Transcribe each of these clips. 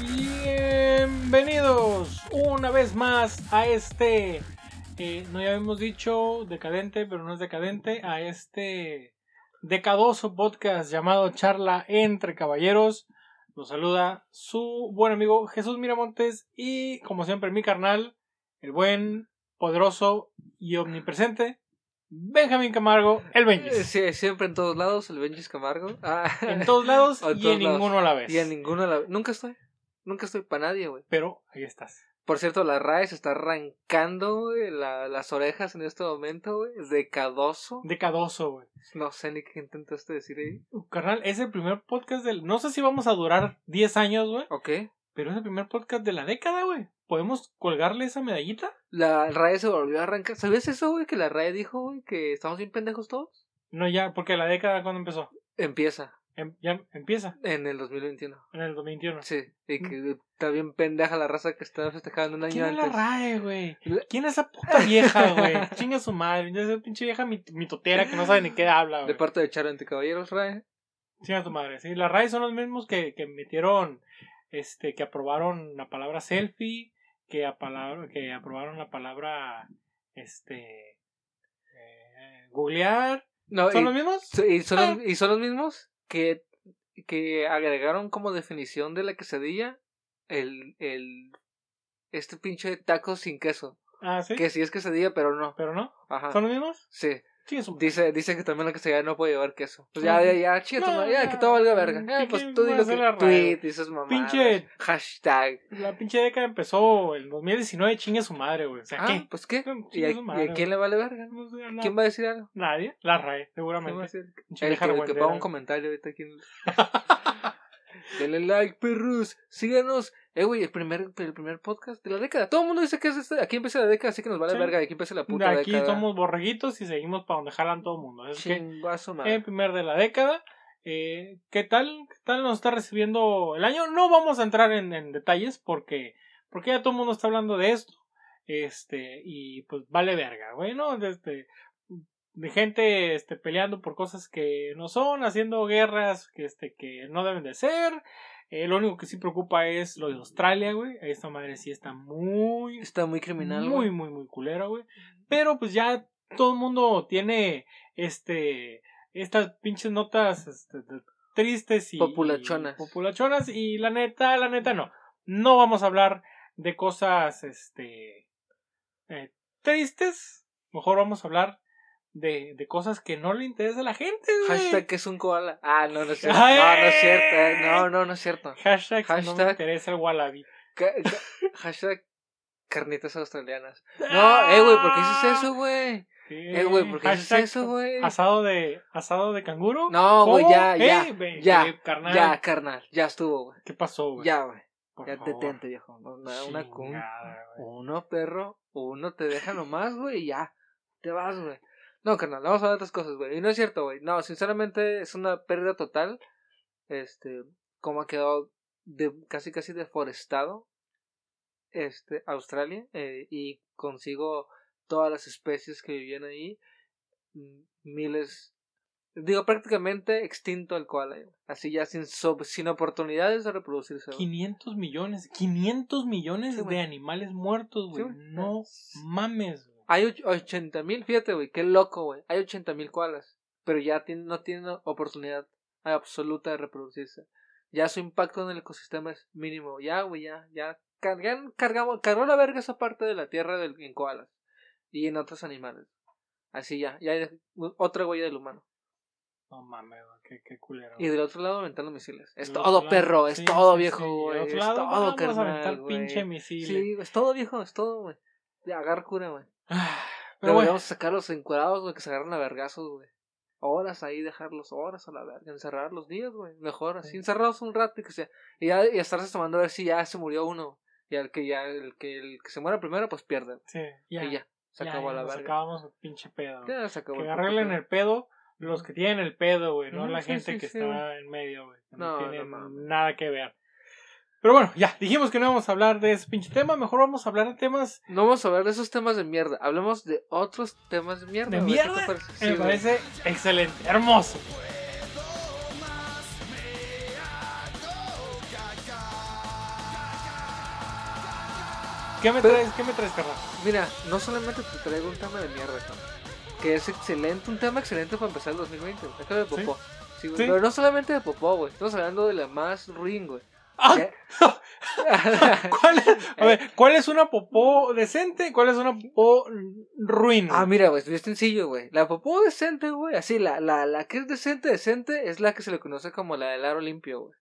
Bienvenidos una vez más a este, eh, no ya habíamos dicho decadente, pero no es decadente, a este decadoso podcast llamado Charla entre Caballeros. Los saluda su buen amigo Jesús Miramontes y como siempre mi carnal, el buen, poderoso y omnipresente Benjamín Camargo, el Benjis. Sí, siempre en todos lados, el Benjis Camargo. Ah. En todos lados en y todos en lados. ninguno a la vez. Y en ninguno a la Nunca estoy. Nunca estoy para nadie, güey. Pero ahí estás. Por cierto, la RAE se está arrancando, la- las orejas en este momento, güey. Es decadoso. Decadoso, güey. No sé ni qué intentaste decir ahí. Carnal, es el primer podcast del. No sé si vamos a durar 10 años, güey. Ok. Pero es el primer podcast de la década, güey. ¿Podemos colgarle esa medallita? La RAE se volvió a arrancar. ¿Sabías eso, güey? Que la RAE dijo, güey, que estamos bien pendejos todos. No, ya, porque la década, ¿cuándo empezó? Empieza. Em- ya empieza, En el 2021. en el 2021. Sí. Y que está bien pendeja la raza que está festejando un año ¿Quién es la antes. RAE, güey? ¿Quién es esa puta vieja, güey? Chinga su madre. Esa pinche vieja mit- mitotera que no sabe ni qué habla, De güey. parte de Charo Caballeros, RAE. Chinga su madre. Sí, la RAE son los mismos que, que metieron, este, que aprobaron la palabra selfie, que, que aprobaron la palabra, este, eh, googlear. No, ¿Son y- los mismos? Y son, Ah. los, y son los mismos que, que agregaron como definición de la quesadilla el, el este pinche taco sin queso. Ah, sí. Que sí es quesadilla, pero no. Pero no. Ajá. ¿Son los mismos? Sí. Dice, dice que también la quesadilla no puede llevar queso. Pues ya, ya, ya, chica, No, ya, que todo valga verga. ¿Qué- Eh, pues tú va a di lo hacer que tweet, dices mamá. Pinche- Hashtag. La pinche década empezó el 2019, chingue su madre, güey. O sea, Ah, ¿qué? pues qué. ¿Y a, y quién le vale verga? No sé, no. ¿Quién va a decir algo? Nadie. La RAE, ¿Quién va a seguramente. El que, el que un comentario ahorita aquí. en- Denle like, perros. Síganos. Eh, güey, el primer, el primer podcast de la década. Todo el mundo dice que es este. Aquí empieza la década, así que nos vale Sí. verga. Aquí empieza la De puta aquí década. somos borreguitos y seguimos para donde jalan todo el mundo. Es que Chingazo, madre. el primer de la década. Eh, ¿Qué tal? ¿Qué tal nos está recibiendo el año? No vamos a entrar en, en detalles porque, porque ya todo el mundo está hablando de esto. Este, y pues vale verga, güey, ¿no? De, este, de gente este, peleando por cosas que no son, haciendo guerras que, este, que no deben de ser. Eh, lo único que sí preocupa es lo de Australia, güey. Esta madre sí está muy, Está muy criminal. muy, muy, muy culero, güey. Pero pues ya todo el mundo tiene este estas pinches notas este, de- tristes y Populachonas. populachonas y la neta, la neta no. No vamos a hablar de cosas este eh, tristes, mejor vamos a hablar de, de cosas que no le interesa a la gente, güey. Hashtag que es un koala. Ah, no, no es cierto. Ay. No, no es cierto. eh, No, no, no es cierto. Hashtag, no me Hashtag- interesa el wallaby. Hashtag carnitas australianas. No, eh, güey, ¿por qué dices eso, güey? Sí, Eh, güey, ¿por qué dices hashtag eso, güey? Asado de, asado de canguro. No, güey, ya, ya, Eh, ya, eh, carnal. Ya, carnal, ya estuvo, güey. ¿Qué pasó, güey? Ya, güey. Por Ya favor. detente, viejo. No, no, una Chingada, güey. uno, perro, uno te deja nomás, güey, y ya. Te vas, güey. No, carnal, vamos a hablar de otras cosas, güey. Y no es cierto, güey. No, sinceramente es una pérdida total. Este, como ha quedado de, casi, casi deforestado. Este, Australia. eh, y consigo todas las especies que vivían ahí. mm, Miles. Digo, prácticamente extinto el koala. Así ya sin, sin oportunidades de reproducirse. güey. 500 millones, 500 millones Sí, de animales muertos, güey. Sí, no mames, güey. Hay och- 80 mil, fíjate, güey, qué loco, güey. Hay 80 mil koalas, pero ya tienen, no tienen oportunidad absoluta de reproducirse. Ya su impacto en el ecosistema es mínimo. Ya, güey, ya, ya. Cargan, cargamos, cargó la verga esa parte de la tierra del, en koalas y en otros animales. Así ya, ya hay otra huella del humano. No mames. Qué, qué culero. Y del otro lado aventando misiles. Es todo, lado, perro, es sí, todo, viejo, sí. güey. Del otro Es lado, todo, vamos a carnal, aventar güey. pinche misil. Sí, es todo, viejo, es todo, güey. Ya, agarra cura, güey. Ah, Pero Pero bueno, Deberíamos sacarlos encuerados, güey, que se agarran a vergazos, güey. Horas ahí, dejarlos horas a la verga, encerrar los días, güey. Mejor así, Sí. encerrados un rato y que sea. Y ya y estarse tomando a ver si ya se murió uno. Y al que ya, el que, el que se muera primero, pues pierde. sí, ya. y ya, se ya, acabó ya la verga. acabamos el pinche pedo. Ya se acabó que el arreglen pedo. el pedo los que tienen el pedo, güey, no la sí, gente sí, que está en medio, güey. No, No, tiene no nada que ver. Pero bueno, ya, dijimos que no íbamos a hablar de ese pinche tema, mejor vamos a hablar de temas. No vamos a hablar de esos temas de mierda, hablemos de otros temas de mierda. ¿De? Me parece, excelente, hermoso. ¿Qué me traes, qué me traes, carnal? Mira, no solamente te traigo un tema de mierda, que es excelente, un tema excelente para empezar el 2020, acá de popó. Pero no solamente de popó, güey, estamos hablando de la más ruin, güey. Ah. ¿cuál es, a ver, ¿cuál es una popó decente y cuál es una popó ruin? Ah, mira, güey, es bien sencillo, güey. La popó decente, güey, así, la, la, la que es decente, decente, es la que se le conoce como la del aro limpio, güey.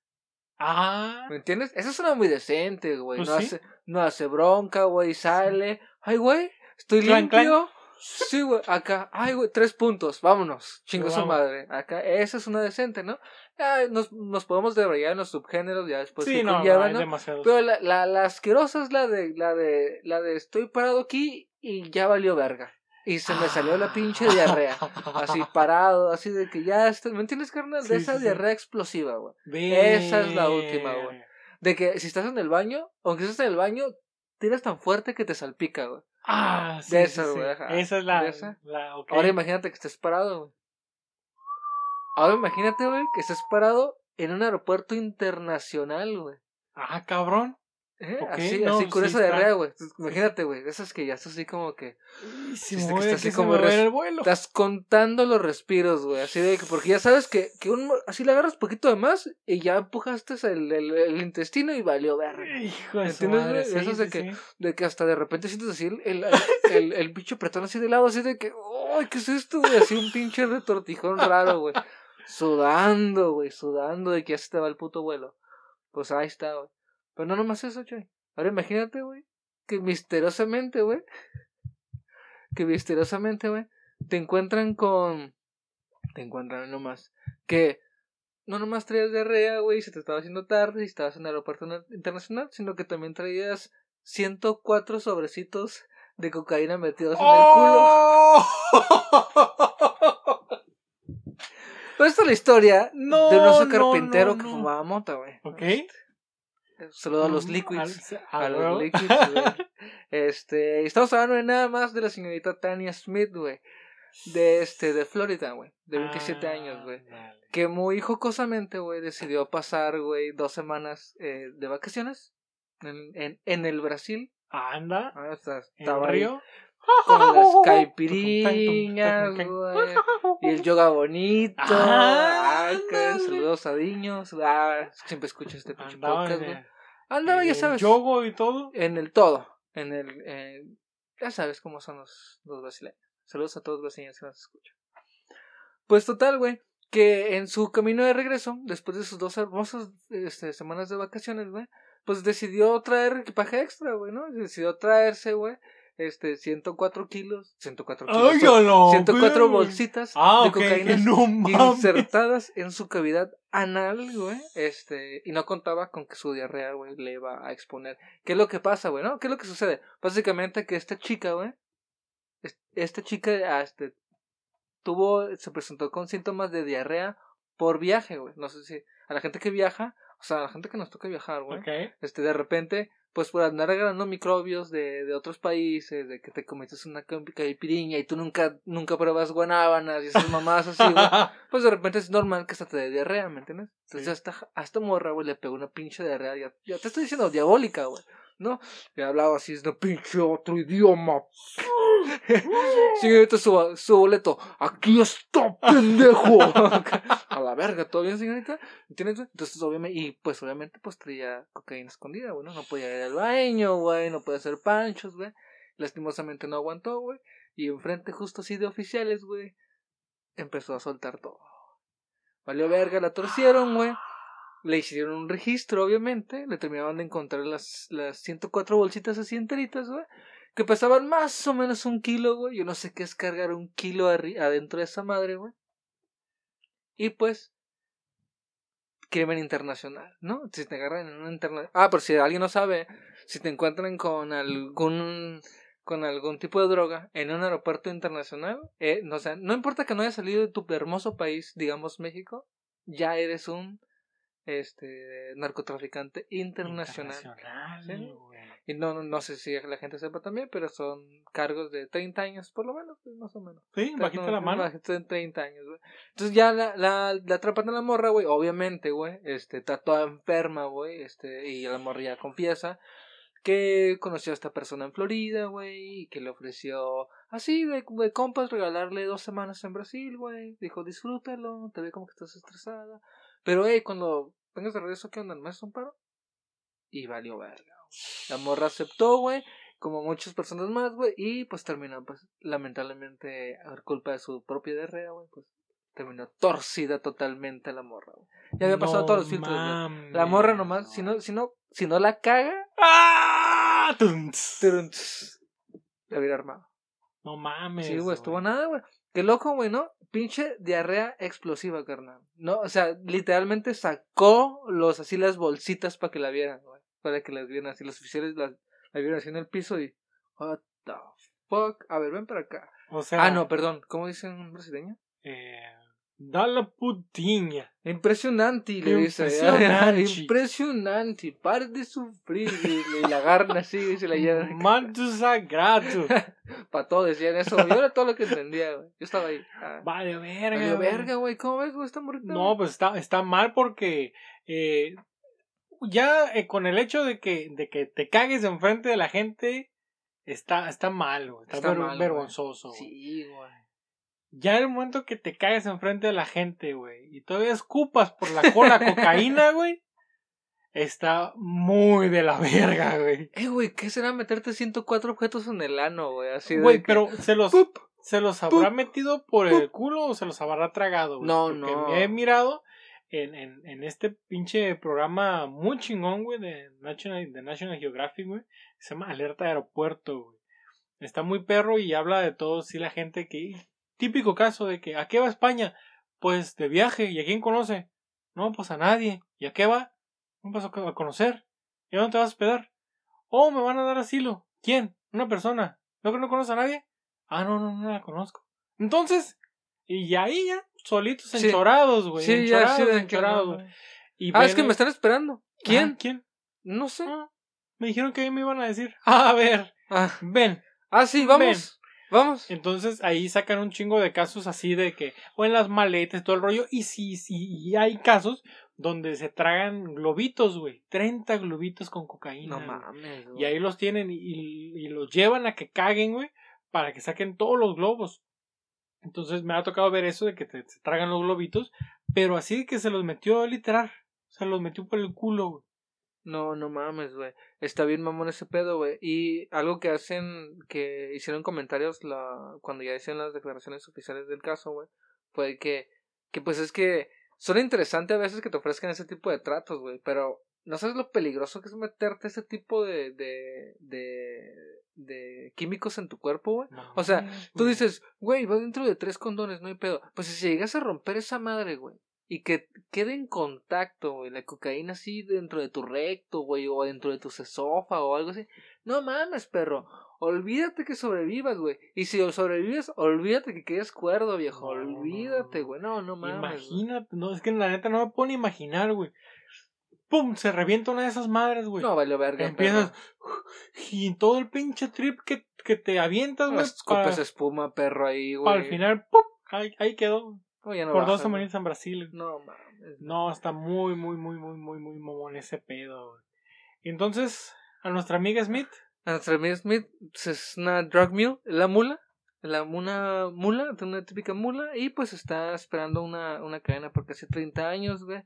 Ah, ¿Me entiendes? Esa es una muy decente, güey. Pues no, sí. hace, no hace bronca, güey, sale. Ay, güey, estoy Clan, clan. limpio. Sí, güey, acá. Ay, güey, tres puntos, vámonos. Chingo Sí, su madre. Acá, esa es una decente, ¿no? Ya nos, nos podemos debrayar en los subgéneros, ya después sí, no, no. Pero la, la, la asquerosa es la de, la de, la de estoy parado aquí y ya valió verga. Y se me salió la pinche diarrea. Así parado, así de que ya está, ¿me entiendes, carnal? De Sí, esa sí, sí. diarrea explosiva, güey. Esa es la última, güey. De que si estás en el baño, aunque estés en el baño, tiras tan fuerte que te salpica, güey. Ah, sí. De esa, güey. Esa es la. Esa. Ahora imagínate que estés parado, güey. Ahora imagínate, güey, que estés parado en un aeropuerto internacional, güey. Ah, cabrón. ¿Eh? Así, no, así con sí esa está. diarrea, güey. Imagínate, güey. Esas que ya estás así como que. Viste que güey, está así que como res- el vuelo. Estás contando los respiros, güey. Así de que, porque ya sabes que, que un, así le agarras poquito de más y ya empujaste el, el, el intestino y valió verga. Hijo de ¿Entiendes, madre, sí, Eso es de sí, que-. De que hasta de repente sientes así el, el, el, el bicho pretón así de lado, así de que, ¡ay, qué es esto, güey! Así un pinche retortijón raro, güey. Sudando, güey, sudando de que ya se te va el puto vuelo. Pues ahí está, güey. Pero no nomás eso, güey. Ahora imagínate, güey, que misteriosamente, güey, que misteriosamente, güey, te encuentran con. Te encuentran nomás. Que no nomás traías diarrea, güey, se te estaba haciendo tarde y estabas en el aeropuerto na- internacional, sino que también traías 104 sobrecitos de cocaína metidos en el culo. Pero esta es la historia No, de un oso carpintero no, que fumaba mota, güey. Ok. Saludo a los Mm, liquids. al- A a los liquids, güey. Este, estamos hablando de nada más de la señorita Tania Smith, güey. De este, de Florida, güey. De 27 Ah, años, güey. Que muy jocosamente, güey, decidió pasar, güey, dos semanas eh, de vacaciones en, en, en el Brasil. Anda. Ah, está- ¿En estaba ahí Río? Con las caipiriñas, güey. Y el yoga bonito. Ah, Ay, que ándale. saludos a Diños. Ah, siempre escucho este pinche podcast, güey. Andaba, ya sabes. yogo y todo. En el todo. En el. eh, ya sabes cómo son los, los brasileños. Saludos a todos los brasileños que nos escuchan. Pues total, güey. Que en su camino de regreso, después de sus dos hermosas este, semanas de vacaciones, güey, pues decidió traer equipaje extra, güey, ¿no? Decidió traerse, güey, este, 104 kilos, 104 kilos, ¡Ay, la 104 verga! bolsitas Ah, de cocaína No insertadas en su cavidad anal, güey. Este, y no contaba con que su diarrea, güey, le iba a exponer. ¿Qué es lo que pasa, güey? ¿No? ¿Qué es lo que sucede? Básicamente que esta chica, güey, es- esta chica, ah, este, tuvo, se presentó con síntomas de diarrea por viaje, güey. No sé si a la gente que viaja, o sea, a la gente que nos toca viajar, güey. Este, de repente, pues por andar agarrando microbios de, de otros países, de que te cometes una ca- caipiriña y tú nunca, nunca pruebas guanábanas y esas mamás así, güey pues de repente es normal que hasta te dé diarrea, ¿me entiendes? Entonces Sí. hasta, a esta morra, güey, le pegó una pinche diarrea, ya, ya te estoy diciendo diabólica, güey, ¿no? Y hablaba así, es de pinche otro idioma. Señorita, su, su boleto, aquí está, pendejo. a la verga, ¿todo bien, señorita? ¿Entiendes? Entonces, obviamente, y pues obviamente, pues traía cocaína escondida, güey, ¿no? No podía ir al baño, güey, no podía hacer panchos, güey. Lastimosamente no aguantó, güey. Y enfrente, justo así de oficiales, güey, empezó a soltar todo. Valió verga, la torcieron, güey. Le hicieron un registro, obviamente. Le terminaban de encontrar las, las 104 bolsitas así enteritas, güey. Que pesaban más o menos un kilo, güey. Yo no sé qué es cargar un kilo adentro de esa madre, güey. Y pues, crimen internacional, ¿no? Si te agarran en un internacional. Ah, por si alguien no sabe, si te encuentran con algún con algún tipo de droga en un aeropuerto internacional, eh, no, o sea, no importa que no hayas salido de tu hermoso país, digamos México, ya eres un este narcotraficante internacional. Internacional, Sí. güey. Y no, no, no sé si la gente sepa también, pero son cargos de 30 años, por lo menos, más o menos. Sí, bajita la mano. Bajita en 30 años, güey. Entonces ya la, la, la atrapan a la morra, güey. Obviamente, güey. Este, está toda enferma, güey. Este, y la morra ya confiesa que conoció a esta persona en Florida, güey, y que le ofreció así de, de compas regalarle dos semanas en Brasil, güey. Dijo, disfrútalo, te ve como que estás estresada. Pero, hey, cuando vengas de regreso, ¿qué onda? ¿Me haces un paro? Y valió verga. La morra aceptó, güey, como muchas personas más, güey, y pues terminó, pues, lamentablemente, a culpa de su propia diarrea, güey, pues, terminó torcida totalmente la morra, güey. Ya había pasado No todos los filtros, güey. La morra nomás, mames, si no, si no, si no la caga, ¡Ah! Tunts. la hubiera armado. No mames. Sí, güey, estuvo nada, güey. Qué loco, güey, ¿no? Pinche diarrea explosiva, carnal. No, o sea, literalmente sacó los así las bolsitas para que la vieran, güey. Para que las vieran así. Los oficiales las, la vieron así en el piso y. What the fuck. A ver, ven para acá. O sea, Ah, no, perdón. ¿Cómo dicen en brasileño? eh, da la putiña. Impresionante, le dice. Impresionante. Impresionante. Pare de sufrir. Y, la agarran así y se la llevan. Manto sagrado. Para todo decían eso. Yo era todo lo que entendía, güey. Yo estaba ahí. Ah. Vale, verga. Güey. verga, güey. ¿Cómo ves, güey? Esta morrita. No, pues está, está mal porque eh, ya eh, con el hecho de que, de que te cagues enfrente de la gente, está, está mal, güey. Está, Está ver- mal, vergonzoso. güey. Sí, güey. Ya el momento que te cagues enfrente de la gente, güey, y todavía escupas por la cola cocaína, güey, está muy de la verga, güey. Eh, güey, ¿qué será meterte 104 objetos en el ano, güey? Así de Güey, que- pero se los, ¡Pup! se los habrá ¡Pup! metido por el culo o se los habrá tragado, güey. No, Porque no. me he mirado en, en, en este pinche programa muy chingón, güey, de National, de National Geographic, güey. Se llama Alerta Aeropuerto, güey. Está muy perro y habla de todo, sí, la gente que... Típico caso de que, ¿a qué va España? Pues de viaje, ¿y a quién conoce? No, pues a nadie. ¿Y a qué va? No vas a a conocer. ¿Y a dónde te vas a hospedar? Oh, me van a dar asilo. ¿Quién? Una persona. ¿No que no conoce a nadie? Ah, no, no, no la conozco. Entonces, y ahí ya, solitos enchorados, güey. Sí, ya, enchorados, sí, enchorados, güey. Ah, es que me están esperando. ¿Quién? Ajá, ¿Quién? No sé. Ah, me dijeron que ahí me iban a decir. Ah, a ver, Ah, ven. ah sí, vamos. Vamos. Entonces ahí sacan un chingo de casos así de que, o en las maletas, todo el rollo. Y sí, sí, y hay casos donde se tragan globitos, güey. 30 globitos con cocaína. No mames, güey. Y ahí los tienen y, y- los llevan a que caguen, güey, para que saquen todos los globos. Entonces me ha tocado ver eso de que te, tragan los globitos, pero así que se los metió literal. Se los metió por el culo, güey. No, no mames, güey. Está bien mamón ese pedo, güey. Y algo que hacen, que hicieron comentarios la, cuando ya hicieron las declaraciones oficiales del caso, güey, fue que, que pues es que son interesantes a veces que te ofrezcan ese tipo de tratos, güey, pero no sabes lo peligroso que es meterte ese tipo de, de, de, de químicos en tu cuerpo, güey. No O sea, Tú dices, güey, va dentro de tres condones, no hay pedo. Pues si llegas a romper esa madre, güey, y que quede en contacto, güey, la cocaína así dentro de tu recto, güey, o dentro de tu esófago o algo así. No mames, perro. Olvídate que sobrevivas, güey. Y si sobrevives, olvídate que quedes cuerdo, viejo. Olvídate, güey. No, no mames. Imagínate, no, es que la neta no me puedo ni imaginar, güey. ¡Pum! Se revienta una de esas madres, güey. No, vale verga. Empiezas. perro. Y todo el pinche trip que, que te avientas, güey. Escupes Para, espuma, perro, ahí, güey. el final, ¡pum! Ahí, ahí quedó. No, por dos semanitas en Brasil. No mames. No, está muy, muy, muy, muy, muy, muy mamón ese pedo. Entonces, a nuestra amiga Smith, A nuestra amiga Smith pues, es una drug mule, la mula, la una mula, una típica mula, y pues está esperando una, una cadena por casi 30 años, güey.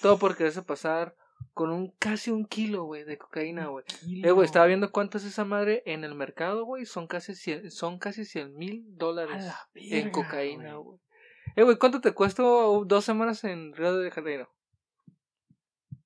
Todo por quererse pasar con un casi un kilo, güey, de cocaína, güey. Eh, güey, estaba viendo cuánto es esa madre en el mercado, güey, son casi 100, son casi 100 mil dólares la en cocaína, güey. Eh, güey, ¿cuánto te cuesta dos semanas en Río de Janeiro?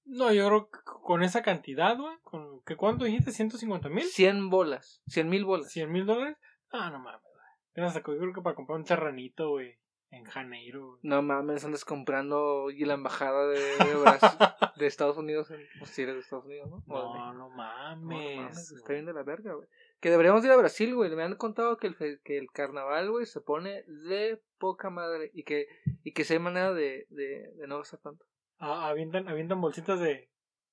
No, yo creo que con esa cantidad, güey, con ¿que ¿cuánto dijiste? ¿150 mil? 100 bolas, 100 mil bolas. ¿100 mil dólares? Ah, no mames, güey. Yo creo que para comprar un terrenito, güey, en Janeiro, güey. No mames, andas comprando y la embajada de, de, Brasil- de Estados Unidos, en, pues, si eres de Estados Unidos, ¿no? No, no mames. No, no mames, está bien de la verga, güey. Que deberíamos ir a Brasil, güey. Me han contado que el, que el carnaval, güey, se pone de poca madre y que, y que sí hay manera de, de, de no gastar tanto. Ah, avientan, avientan bolsitas de,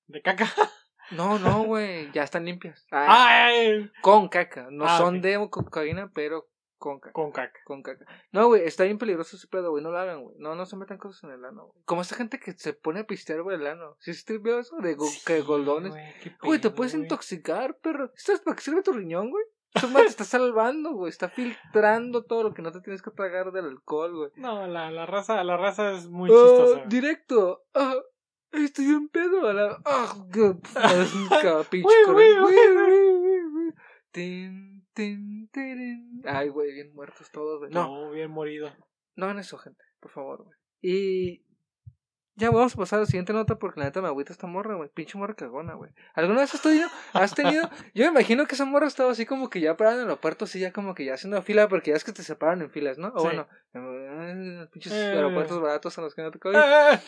de caca. No, no, güey, ya están limpias. Ah, ¡Ay! con caca. No Ah, son de cocaína, pero Con caca. con caca. Con caca. No, güey, está bien peligroso ese pedo, güey. No lo hagan, güey. No, no se metan cosas en el ano, güey. Como esa gente que se pone a pistear, güey, el ano. ¿Sí te veo eso? De go- que Sí, goldones. güey, te puedes intoxicar, perro. ¿Sabes para qué sirve tu riñón, güey? Eso más te está salvando, güey. Está filtrando todo lo que no te tienes que tragar del alcohol, güey. No, la, la raza, la raza es muy Ah, chistosa. directo. Ah, estoy en pedo. A la... Es un Güey. Tin, tin. Ay, güey, bien muertos todos, güey. No, No, bien morido. no hagan eso, gente. Por favor, güey. Y... Ya vamos a pasar a la siguiente nota porque la neta me agüita esta morra, güey. Pinche morra cagona, güey. ¿Alguna vez has tenido, has tenido? Yo me imagino que esa morra estaba así como que ya parada en el aeropuerto, así ya como que ya haciendo fila, porque ya es que te separan en filas, ¿no? O Sí. bueno, en pinches Eh. aeropuertos baratos en los que no te cabe ¡Eh!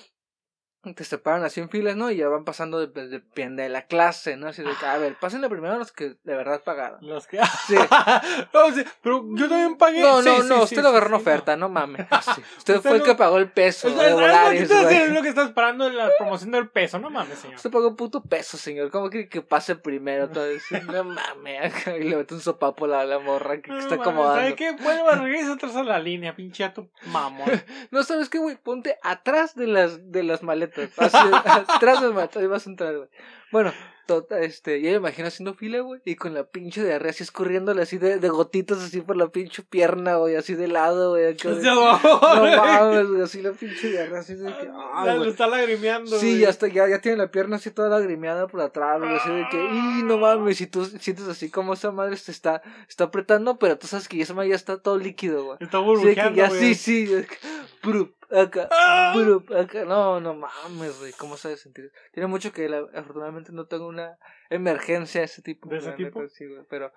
Te separan así en filas, ¿no? Y ya van pasando de- de- de la clase, ¿no? Así de que, a ver, pásenle primero los que de verdad pagaron. Los que. Sí. No, sí, pero yo también pagué. No, no, sí, no, sí, usted lo agarró en sí, no. oferta, no, mames. Sí. Usted, fue el que pagó el peso O sea, de es algo que Volaris, estás haciendo, güey. es lo que estás esperando en la promoción del peso, no mames, señor. Usted pagó un puto peso, señor. ¿Cómo quiere que pase primero eso? No mames. Y le mete un sopapo a la, la morra que, está acomodando. ¿Sabes qué? Vuelva, regresa atrás a la línea, pinche a tu mamón. No, ¿sabes qué, güey? Ponte atrás de las, de las maletas. Así, atrás de las maletas. Ahí vas a entrar, güey. Bueno, tota, este, ya me imagino haciendo fila, güey. Y con la pinche diarrea así escurriéndole así de, de gotitas así por la pinche pierna, güey. Así de lado, güey. acá de- No mames, güey. Así la pinche diarrea así de que. Ya Ay, lo güey. está lagrimeando. Sí, ya está, ya, ya tiene la pierna así toda lagrimeada por atrás, güey, así de que, y no mames, y tú sientes así como esa madre se está, está apretando, pero tú sabes que esa madre ya está todo líquido, güey. Está Sí, burbujeando, güey. sí, sí, es que, brup, acá, Ah. brup, acá, no, no mames, güey, ¿cómo sabes sentir? Tiene mucho que, la- afortunadamente, no tengo una emergencia de ese tipo. ¿De ese tipo? neta, sí, güey, pero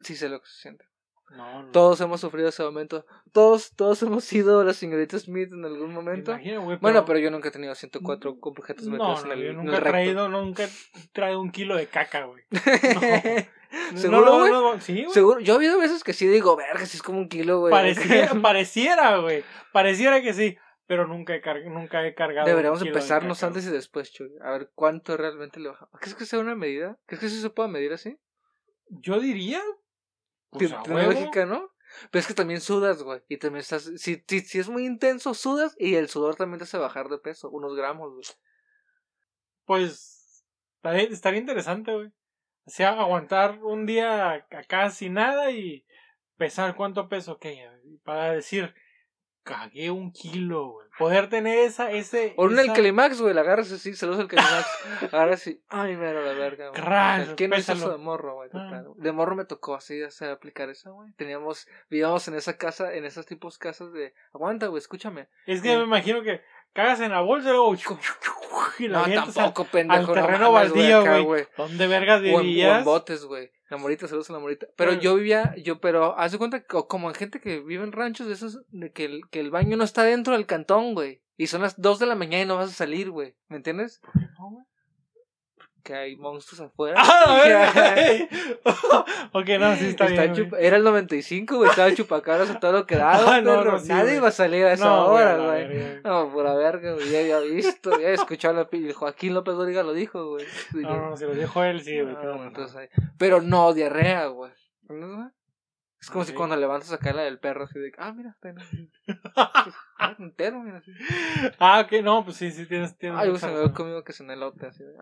sí sé lo que se siente. No, no. Todos hemos sufrido ese momento, todos, todos hemos sido la señorita Smith en algún momento. Bueno, pero yo nunca he tenido 104 objetos No, metidos en el, yo en el nunca he recto. traído, nunca he traído un kilo de caca, güey. ¿Seguro, No, no, güey? no, sí, güey. Seguro, yo he habido veces que sí digo, verga, si es como un kilo, güey. Pareciera, pareciera, güey. Pareciera que sí. Pero nunca he, car- nunca he cargado. Deberíamos de empezarnos caca, antes y después, Chuy. A ver cuánto realmente le bajamos. ¿Crees que sea una medida? ¿Crees que sí se pueda medir así? Yo diría. Pues, Te- a Tecnológica, huevo. ¿no? Pero es que también sudas, güey. Y también estás. Si, si, si es muy intenso, sudas y el sudor también te hace bajar de peso. Unos gramos, güey. Pues. Estaría, estaría interesante, güey. O sea, aguantar un día acá sin nada y pesar cuánto peso, ok. Para decir, cagué un kilo, güey. Poder tener esa, ese. O un esa- Alcalimax, güey. La agarras así, saludos al Calimax. Agarras así. Ay, mero la verga, güey. Crash, ¿Quién no pésalo. eso de morro, güey? Ah. De morro me tocó así hacer aplicar eso, güey. Teníamos, vivíamos en esa casa, en esos tipos casas de. Aguanta, güey, escúchame. Es que Sí. me imagino que cagas en la bolsa y luego. Y la No, avientas al- tampoco, pendejo. al no terreno mames, baldío, güey. ¿Dónde vergas O en, o en botes, güey. La morita, saludos a la morita. Pero Mm. yo vivía, yo, pero haz de cuenta que co- como en gente que vive en ranchos de esos, de que el, que el baño no está dentro del cantón, güey. Y son las 2 de la mañana y no vas a salir, güey. ¿Me entiendes? ¿Por qué no, güey? Que hay monstruos afuera. Ah, ok, no, sí está, Está bien. chupa-. Era el 95, güey. Estaba chupacabras a todo lo que daba. Ah, no, no, sí, Nadie iba a salir a esa No, hora, güey. No, pura verga, güey. Ya había visto, ya había escuchado la Joaquín López Dóriga lo dijo, güey. No, no, si lo dijo él, sí, güey. Pero no diarrea, güey. ¿Entiendes, güey? Es como si cuando levantas acá la del perro, así de, ah, mira, está en- ah, entero, mira, así. Ah, ok, no, pues sí, sí, tienes. tienes Ay, se me ve razón. conmigo que en elote, así de,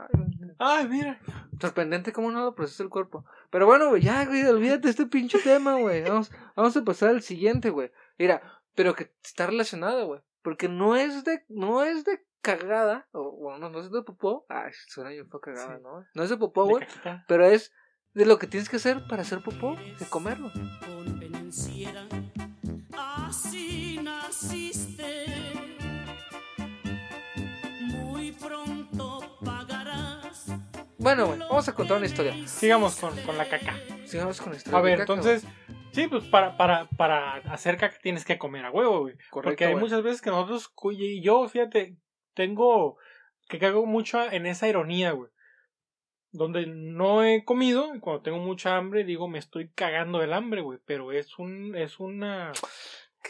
ay, mira. Sorprendente cómo no lo procesa el cuerpo. Pero bueno, güey, ya, güey, olvídate de este pinche tema, güey. Vamos, vamos a pasar al siguiente, güey. Mira, pero que está relacionado, güey. Porque no es de, no es de cagada, o bueno, no es de popó. Ay, suena yo fue cagada, Sí. ¿no? No es de popó, güey. Pero es de lo que tienes que hacer para hacer popó, de comerlo. así naciste. Muy pronto pagarás. Bueno, güey, vamos a contar una historia. Sigamos con, con la caca. Sigamos con la historia. A ver, caca, entonces. Sí, pues para, para, para hacer caca tienes que comer a huevo, güey. Correcto, Porque hay güey. muchas veces que nosotros, y yo, fíjate, tengo que cago mucho en esa ironía, güey. Donde no he comido, y cuando tengo mucha hambre, digo, me estoy cagando del hambre, güey. Pero es un, es una,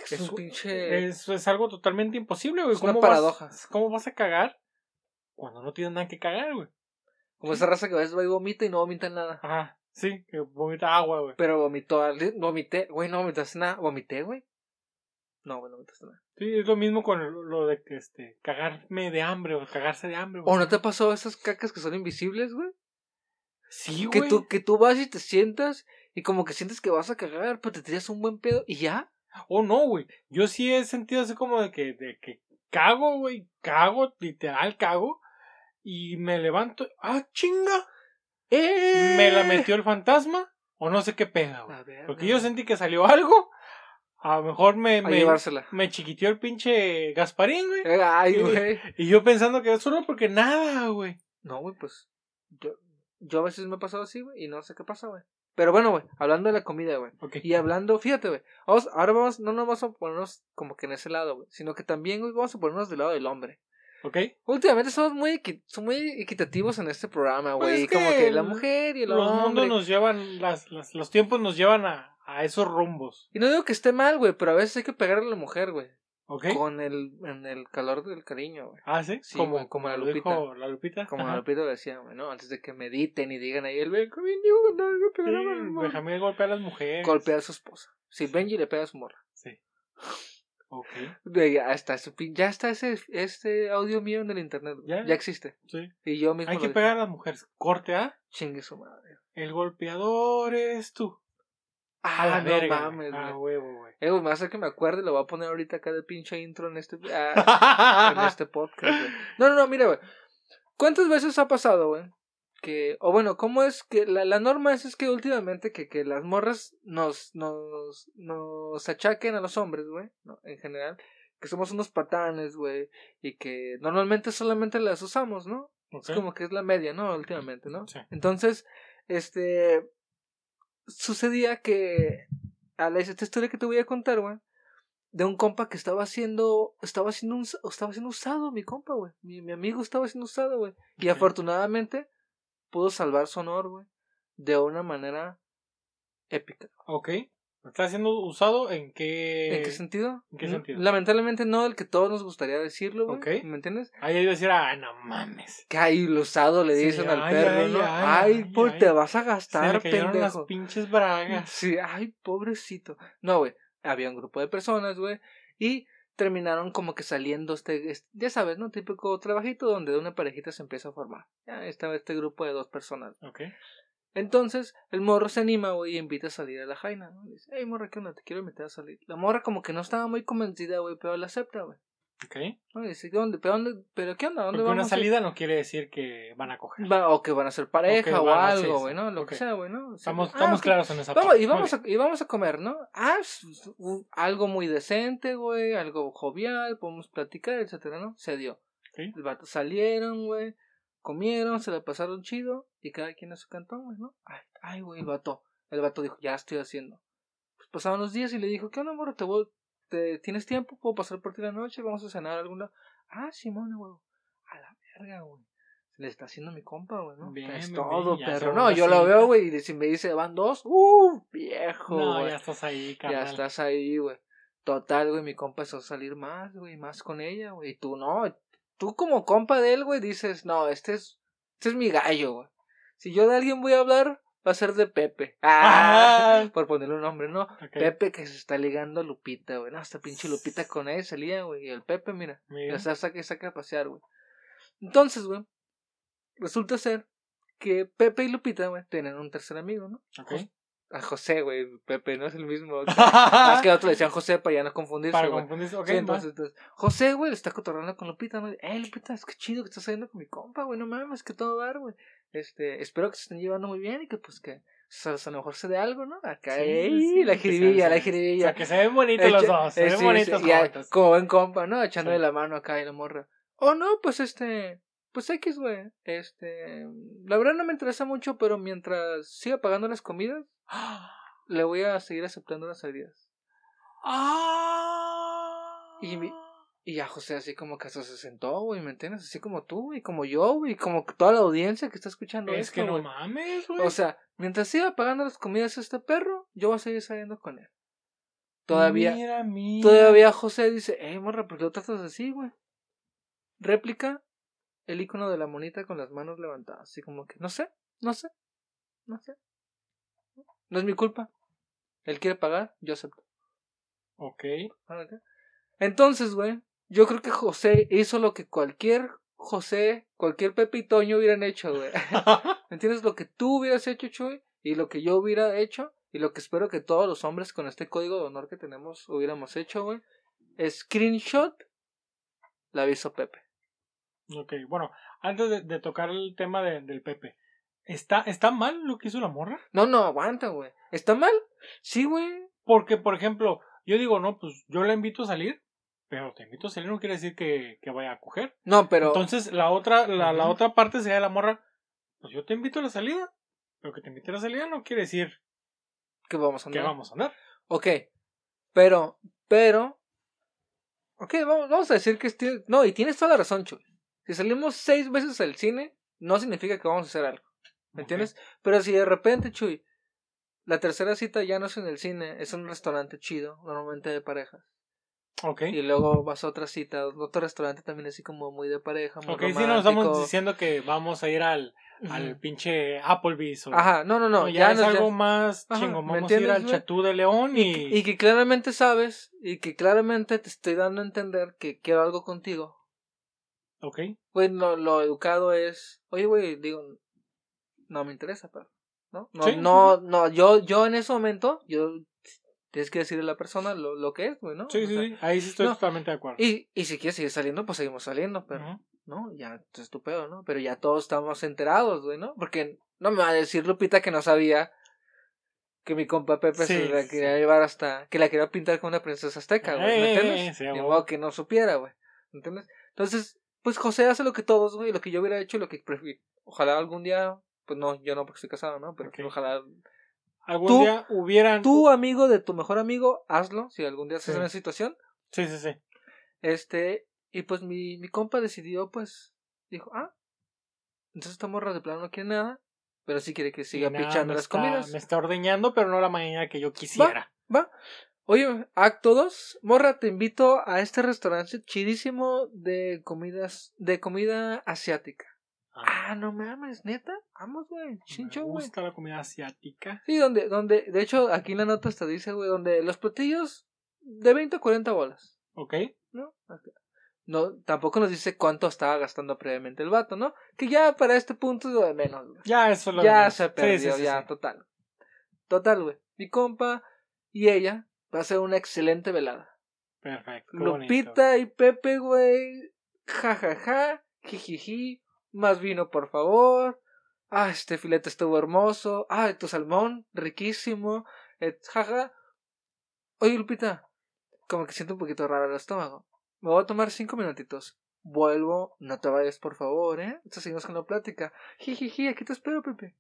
es, es un pinche. es, es algo totalmente imposible, güey. Es una ¿Cómo paradoja. Vas, ¿Cómo vas a cagar cuando no tienes nada que cagar, güey? Como esa raza que a veces va y vomita y no vomita nada. Ajá. Sí, que vomita agua, güey. Pero vomitó, vomité, güey, no vomitaste nada, vomité, güey. No, güey, no vomitaste nada. Sí, es lo mismo con lo- de que, este, cagarme de hambre o cagarse de hambre, ¿O güey. no te pasó esas cacas que son invisibles, güey? Sí, Que güey. tú, que tú vas y te sientas y como que sientes que vas a cagar, pero te tiras un buen pedo y ya. Oh, no, güey. Yo sí he sentido así como de que, de que cago, güey. Cago, literal cago. Y me levanto. ¡Ah, chinga! ¡Eh! Me la metió el fantasma. O no sé qué pega, güey. Ver, Porque yo sentí que salió algo. A lo mejor me, me, me chiquiteó el pinche Gasparín, güey. Eh, Ay, güey. Y yo pensando que solo porque nada, güey. No, güey, pues. Yo, yo a veces me he pasado así, güey, y no sé qué pasa, güey. Pero bueno, güey, hablando de la comida, güey. Ok. Y hablando, fíjate, güey. Vamos, ahora vamos, no nos vamos a ponernos como que en ese lado, güey. Sino que también, güey, vamos a ponernos del lado del hombre. Ok. Últimamente somos muy, equi- somos muy equitativos en este programa, Pues güey. es como que la mujer y el Los mundos hombre. nos llevan, las, las- los tiempos nos llevan a, a esos rumbos. Y no digo que esté mal, güey, pero a veces hay que pegarle a la mujer, güey. ¿Ok? Con el, en el calor del cariño, güey. Ah, sí. Sí, como, como la Lupita. dijo la Lupita. Como Ajá. Lupita decía, güey, ¿no? Antes de que mediten y digan ahí, el Benjamín Sí, la. Benjamín golpea a las mujeres. Golpea a su esposa. Si Benji le pega a su morra. Sí. Ok. Ya está, ya está ese, este audio mío en el internet. Ya. Ya, existe. Sí. Y yo mismo Hay que pegar a las mujeres. Corte A. Chingue su madre. El golpeador es tú. Ah, A la no verga. mames, Ah, güey. huevo, güey. Eh, hace que me acuerde, lo voy a poner ahorita acá de pinche intro en este, ah, en este podcast, güey. No, no, no, mira, güey. ¿Cuántas veces ha pasado, güey? Que, o bueno, ¿cómo es que la, la norma es, es que últimamente que, que las morras nos, nos, nos achaquen a los hombres, güey, ¿no? En general, que somos unos patanes, güey, y que normalmente solamente las usamos, ¿no? Es como que es la media, ¿no? Últimamente, ¿no? Sí. Entonces, este, sucedía que, a la esta historia que te voy a contar, güey, de un compa que estaba haciendo, estaba siendo, us- estaba siendo usado, mi compa, güey, mi, mi amigo estaba siendo usado, güey, y afortunadamente pudo salvar su honor, güey, de una manera épica. Ok. ¿Está siendo usado en qué...? ¿En qué sentido? ¿en qué No- sentido? Lamentablemente no el que todos nos gustaría decirlo, güey, Ok. ¿me entiendes? Ahí iba a decir, ah, no mames. Que ahí el usado le Sí, dicen al ay, perro, ay, ¿no? ay, Ay, ay, pues ay. te vas a Se gastar, le cayeron pendejo. las pinches bragas. Sí, ay, pobrecito. No, güey. Había un grupo de personas, güey. Y terminaron como que saliendo este, este- ya sabes, ¿no? Típico trabajito donde una parejita se empieza a formar. Ya estaba este grupo de dos personas. Ok. Entonces, el morro se anima, güey, y invita a salir a la jaina, ¿no? Dice, hey, morra, ¿qué onda? Te quiero invitar a salir. La morra como que no estaba muy convencida, güey, pero la acepta, güey. Ok. Dice, ¿qué onda? ¿Pero, dónde? ¿Pero qué onda? ¿Dónde Porque una vamos? a ir?" salida no quiere decir que van a coger. Va- o que van a ser pareja o algo, güey, ¿no? Lo que sea, güey, ¿no? O sea, Estamos, ah, estamos claros en esa Vamos, parte. y, vamos a, y vamos a comer, ¿no? Ah, algo muy decente, güey, algo jovial, podemos platicar, etcétera, ¿no? Se dio. Sí. Vatos salieron, güey, comieron, se la pasaron chido, y cada quien a su cantón, güey, ¿no? Ay, ay, güey, el vato. El vato dijo, ya estoy haciendo. Pues pasaban los días y le dijo, ¿qué onda, amor? ¿Te, voy- te, ¿Tienes tiempo? ¿Puedo pasar por ti la noche? ¿Vamos a cenar a algún lado? Ah, Simón, güey. A la verga, güey. Se le está haciendo mi compa, güey, ¿no? Bien, es todo, bien, ya perro. No, yo lo veo, güey, y si me dice van dos, ¡uh! Viejo, No, ya estás ahí, Ya carnal. estás ahí, güey. Total, güey, mi compa empezó a salir más, güey, más con ella, güey. Y tú no, tú como compa de él, güey, dices, no, este es, este es mi gallo, güey. Si yo de alguien voy a hablar, va a ser de Pepe. Ah, Ah. por ponerle un nombre, no. Pepe que se está ligando a Lupita, güey. No, esta pinche Lupita con él salía, güey. Y el Pepe, mira, Mira. se saca y saca a pasear, güey. Entonces, güey, resulta ser que Pepe y Lupita, güey, tienen un tercer amigo, ¿no? A José, güey. Pepe no es el mismo. Más que a otro le decían José para ya no confundirse, Para confundirse. Ok, Sí, entonces, entonces, José, güey, le está cotorreando con Lupita, ¿no? Eh, Lupita, es que chido que estás saliendo con mi compa, güey, no mames, que todo a dar, güey. Este, espero que se estén llevando muy bien y que, pues, que o sea, a lo mejor se dé algo, ¿no? Acá, Sí, ey, sí, la jiribilla, la jiribilla. O sea, que se ven bonitos los dos. Se eh, ven sí, bonitos ya, juntos. como buen compa, ¿no? Echándole la mano acá y la morra. Oh, no, pues este. Pues X, güey. Este. La verdad no me interesa mucho, pero mientras siga pagando las comidas, le voy a seguir aceptando las salidas. Ah. Y mi- Y ya José así como que se sentó, güey, ¿me entiendes? Así como tú, y como yo, güey, y como toda la audiencia que está escuchando Es esto, que no mames, güey. O sea, mientras siga pagando las comidas a este perro, yo voy a seguir saliendo con él. Todavía, Mira, mira. Todavía José dice, eh, morra, ¿por qué lo tratas así, güey? Réplica el icono de la monita con las manos levantadas. Así como que, no sé, no sé, no sé. No es mi culpa. Él quiere pagar, yo acepto. Ok. Entonces, güey, yo creo que José hizo lo que cualquier José, cualquier Pepe y Toño hubieran hecho, güey. ¿Me entiendes? Lo que tú hubieras hecho, Chuy, y lo que yo hubiera hecho, y lo que espero que todos los hombres con este código de honor que tenemos hubiéramos hecho, güey. Screenshot la aviso Pepe. Ok, bueno, antes de, de tocar el tema de- del Pepe, ¿está, ¿está mal lo que hizo la morra? No, no, aguanta, güey. ¿Está mal? Sí, güey. Porque, por ejemplo, yo digo, no, pues yo la invito a salir, pero te invito a salir no quiere decir que, que vaya a coger. No, pero. Entonces, la otra, la, la otra parte sería la morra, pues yo te invito a la salida, pero que te invite a la salida no quiere decir ¿Qué vamos a que andar? vamos a andar. Ok. Pero, pero. Ok, vamos, vamos a decir que. este- No, y tienes toda la razón, Chuy. Si salimos seis veces al cine, no significa que vamos a hacer algo. ¿Me entiendes? Pero si de repente, Chuy, la tercera cita ya no es en el cine, es en un restaurante chido, normalmente de parejas. Ok. Y luego vas a otra cita, otro restaurante también así como muy de pareja, muy Ok, sí, nos estamos diciendo que vamos a ir al, al pinche Applebee's. O, Ajá, no, no, no. ya ya, es no- ya- algo más chingón. ¿me Vamos a ir al? Chatú de León y. Y que claramente sabes, y que claramente te estoy dando a entender que quiero algo contigo. Ok. Güey, no, lo educado es, oye, güey, digo, no me interesa, pero, ¿no? No, Sí, no, no, yo, yo en ese momento, yo, tienes que decirle a la persona lo, lo que es, güey, ¿no? Sí, O sí, sea, sí. Ahí sí estoy no. totalmente de acuerdo. Y, y si quieres seguir saliendo, pues seguimos saliendo, pero. ¿no? Ya, es tu pedo, ¿no? Pero ya todos estamos enterados, güey, ¿no? Porque no me va a decir Lupita que no sabía que mi compa Pepe se la sí. quería llevar hasta, que la quería pintar como una princesa azteca, güey, ¿me Eh, entiendes? sí, modo que no supiera, güey, ¿me entiendes? Entonces, pues José hace lo que todos, güey, lo que yo hubiera hecho y lo que prefiero. Ojalá algún día, pues no, yo no porque estoy casado, ¿no? Pero Ok. ojalá Algún tú- día hubieran. tu amigo de tu mejor amigo, hazlo, si algún día estás Sí. en esa situación. Sí, sí, sí. Este, y pues mi, mi compa decidió, pues, dijo, ah, entonces esta morra de plano no quiere nada, pero sí quiere que siga nada, pichando las está- comidas. Me está ordeñando, pero no la manera que yo quisiera. Va. Oye, acto 2, morra, te invito a este restaurante chidísimo de comidas, de comida asiática. Ah, no mames, neta, vamos, güey, me chincho, güey. gusta la comida asiática. Sí, donde, donde, de hecho, aquí en la nota hasta dice, güey, donde los platillos de 20 a 40 bolas. Ok. ¿no? No, tampoco nos dice cuánto estaba gastando previamente el vato, ¿no? Que ya para este punto es lo de menos, güey. Ya, eso es lo Ya de- se perdió, sí, sí, ya, total. Total, güey. Mi compa y ella va a ser una excelente velada. Perfecto. bonito. Lupita y Pepe, güey. Ja, ja, ja. Jijiji. Más vino, por favor. Ah, este filete estuvo hermoso. Ah, tu salmón, riquísimo. Et, jaja. Oye, Lupita. Como que siento un poquito raro el estómago. Me voy a tomar cinco minutitos. Vuelvo. No te vayas, por favor, ¿eh? Entonces seguimos con la plática. Jijiji, aquí te espero, Pepe.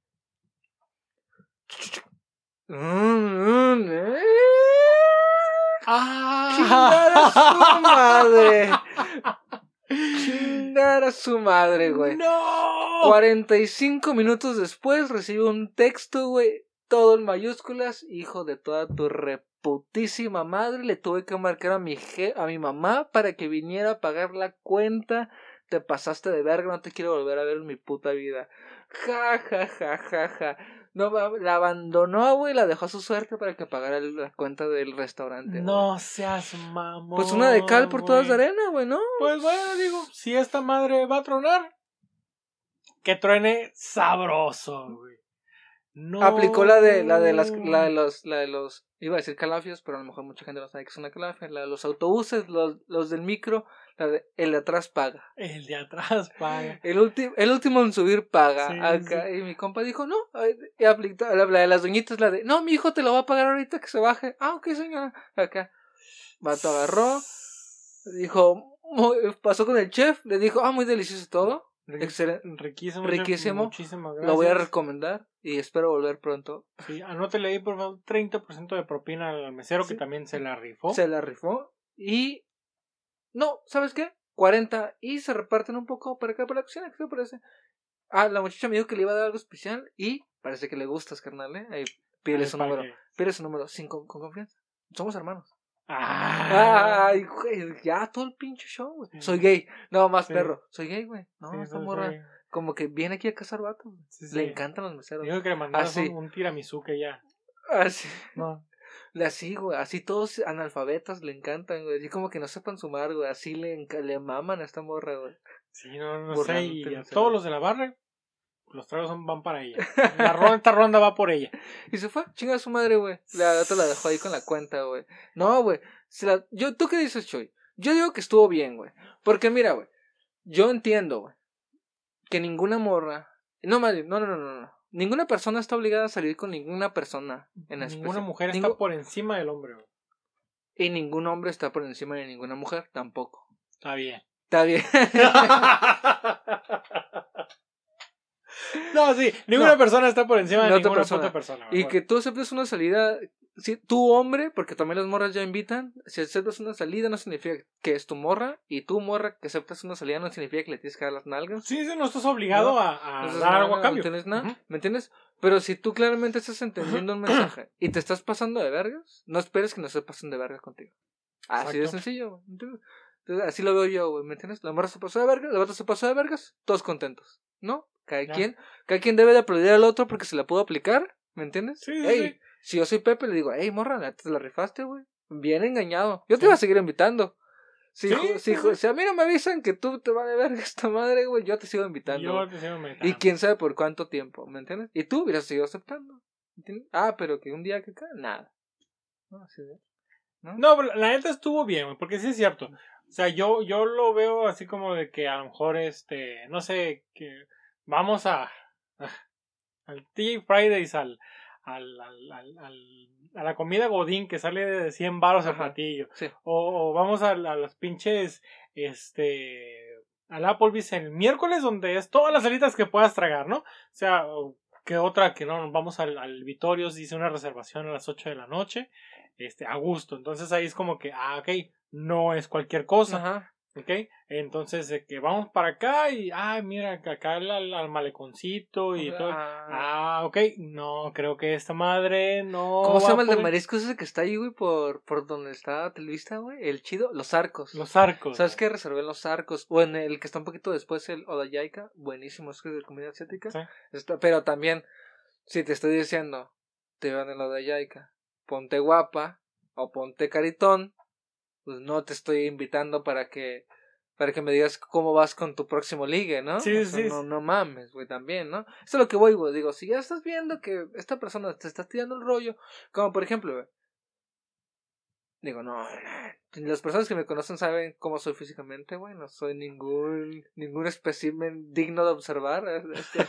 Mm, mm, eh. Chingar a su ¡Ah! madre. Chingar a su madre, güey. ¡No! 45 minutos después recibo un texto, güey. Todo en mayúsculas. Hijo de toda tu reputísima madre. Le tuve que marcar a mi, je a mi mamá para que viniera a pagar la cuenta. Te pasaste de verga, no te quiero volver a ver en mi puta vida. Ja, ja, ja, ja, ja. No, la abandonó, güey, la dejó a su suerte para que pagara la cuenta del restaurante. No seas mamón. Pues una de cal por todas de güey. arena, güey, ¿no? Pues bueno, digo, si esta madre va a tronar, que truene sabroso, güey. No. Aplicó la de, la de las, la de los, la de los, iba a decir calafios, pero a lo mejor mucha gente no sabe que es una calafia, la de los autobuses, los, los del micro, la de, el de atrás paga. El de atrás, paga. El último, el último en subir paga. Sí, acá, y mi compa dijo, no, la, de las doñitas, la de, no, mi hijo te lo va a pagar ahorita que se baje. Ah, ok, señora. Acá. Vato agarró, dijo, pasó con el chef, le dijo, ah, muy delicioso todo. Excelente. Riquísimo. Riquísimo. Muchísimas gracias. Lo voy a recomendar y espero volver pronto. Sí, anótele ahí, por favor, 30% de propina al mesero Sí. que también se la rifó. Se la rifó. Y. No, ¿sabes qué? 40. Y se reparten un poco para acá, para la cocina. ¿Qué te parece? Ah, la muchacha me dijo que le iba a dar algo especial. Y parece que le gustas, carnal, ¿eh? Ahí, pídele su número. Pídele su número. Sin, con, con confianza. Somos hermanos. Ah. Ay, güey. Ya todo el pinche show, güey. Sí. Soy gay. No, más Sí. perro. Soy gay, güey. No, Sí, esta sí, morra. Como que viene aquí a cazar vatos. Le encantan los meseros. Dijo que le mandaras Ah, un, un tiramisú que ya. Así, No. Así, güey, así todos analfabetas le encantan, güey. Así como que no sepan sumar, güey. Así le, le maman a esta morra, güey. Sí, no, no sé. Y los todos los de la barra, los tragos van para ella. La ronda, esta ronda va por ella. Y se fue, chinga a su madre, güey. La otra la dejó ahí con la cuenta, güey. No, güey. se la- Yo, ¿Tú qué dices, Choy? Yo digo que estuvo bien, güey. Porque mira, güey. Yo entiendo, güey. Que ninguna morra. No, madre, no, no, no, no. no. Ninguna persona está obligada a salir con ninguna persona en Ninguna especial. mujer Ningú- está por encima del hombre. güey. Y ningún hombre está por encima de ninguna mujer, tampoco. Está bien. Está bien. no, sí, ninguna No. persona está por encima de De otra ninguna persona. otra persona. y que tú aceptes una salida. Si tú, hombre, porque también las morras ya invitan. Si aceptas una salida, no significa que es tu morra. Y tú, morra, que aceptas una salida, no significa que le tienes que dar las nalgas. Sí, sí, no estás obligado No, a, No dar algo a no cambio. tienes nada. ¿me entiendes? Pero si tú claramente estás entendiendo un mensaje y te estás pasando de vergas, no esperes que no se pasen de vergas contigo. Así de Exacto. sencillo, güey, así lo veo yo, güey, ¿me entiendes? La morra se pasó de vergas, la vato se pasó de vergas, todos contentos, ¿no? Cada quien, cada quien debe de aplaudir al otro porque se la pudo aplicar, ¿me entiendes? Sí, sí, Ey, sí. Si yo soy Pepe, le digo, hey, morra, la- te la rifaste, güey. Bien engañado. Yo te iba a seguir invitando. Si, Sí, sí, si, sí. si a mí no me avisan que tú te va de verga esta madre, güey, yo te sigo invitando. Yo te sigo Y meditando. quién sabe por cuánto tiempo, ¿me entiendes? Y tú hubieras seguido aceptando. ¿entiendes? Ah, pero que un día que cae, nada. No, así de- No, pero la neta estuvo bien, güey, porque sí es cierto. O sea, yo, yo lo veo así como de que a lo mejor, este, no sé, que vamos a, al TJ Fridays, al, al, al, al- al- a la comida Godín que sale de 100 baros Ajá. platillo. Sí. O, o vamos a, a los pinches, este, al Applebee's el miércoles donde es todas las salitas que puedas tragar, ¿no? O sea, que otra que no, vamos al, al Vitorios, hice una reservación a las 8 de la noche, este, a gusto. Entonces ahí es como que, ah, ok, no es cualquier cosa, Ajá. Ok. Entonces, de que vamos para acá y, ah, mira, acá al- al maleconcito y todo. Ah, ok, no, creo que esta madre no. ¿Cómo se llama el de mariscos ese que está ahí, güey? Por, por donde está Televista, güey. El chido, los arcos. Los arcos. ¿Sabes qué? Reservé los arcos. O en el que está un poquito después, el Odayaica. Buenísimo, es que es de comida asiática. Sí. Está- pero también, si te estoy diciendo, te van en la Odayaica, ponte guapa o ponte caritón, pues no te estoy invitando para que para que me digas cómo vas con tu próximo ligue, ¿no? Sí, O sea, sí, No, no mames, güey, también, ¿no? Eso es lo que voy, güey. Digo, si ya estás viendo que esta persona te está tirando el rollo, como por ejemplo, güey. Digo, no, las personas que me conocen saben cómo soy físicamente, güey. No soy ningún ningún espécimen digno de observar este,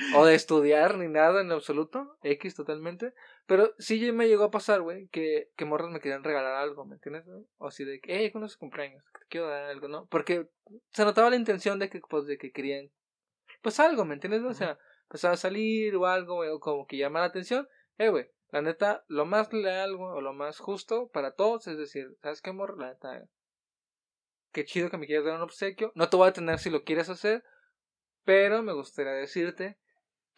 o de estudiar ni nada en absoluto. X totalmente. Pero sí me llegó a pasar, güey, que, que morras me querían regalar algo, ¿me entiendes? O así de que, hey, ¿cuándo es su cumpleaños? Te quiero dar algo, ¿no? Porque se notaba la intención de que, pues, de que querían, pues algo, ¿me entiendes? O sea, empezar a salir o algo, güey, o como que llamar la atención. Eh, güey, la neta, lo más leal, güey, o lo más justo para todos es decir, ¿sabes qué, amor? La neta, qué chido que me quieras dar un obsequio. No te voy a tener si lo quieres hacer, pero me gustaría decirte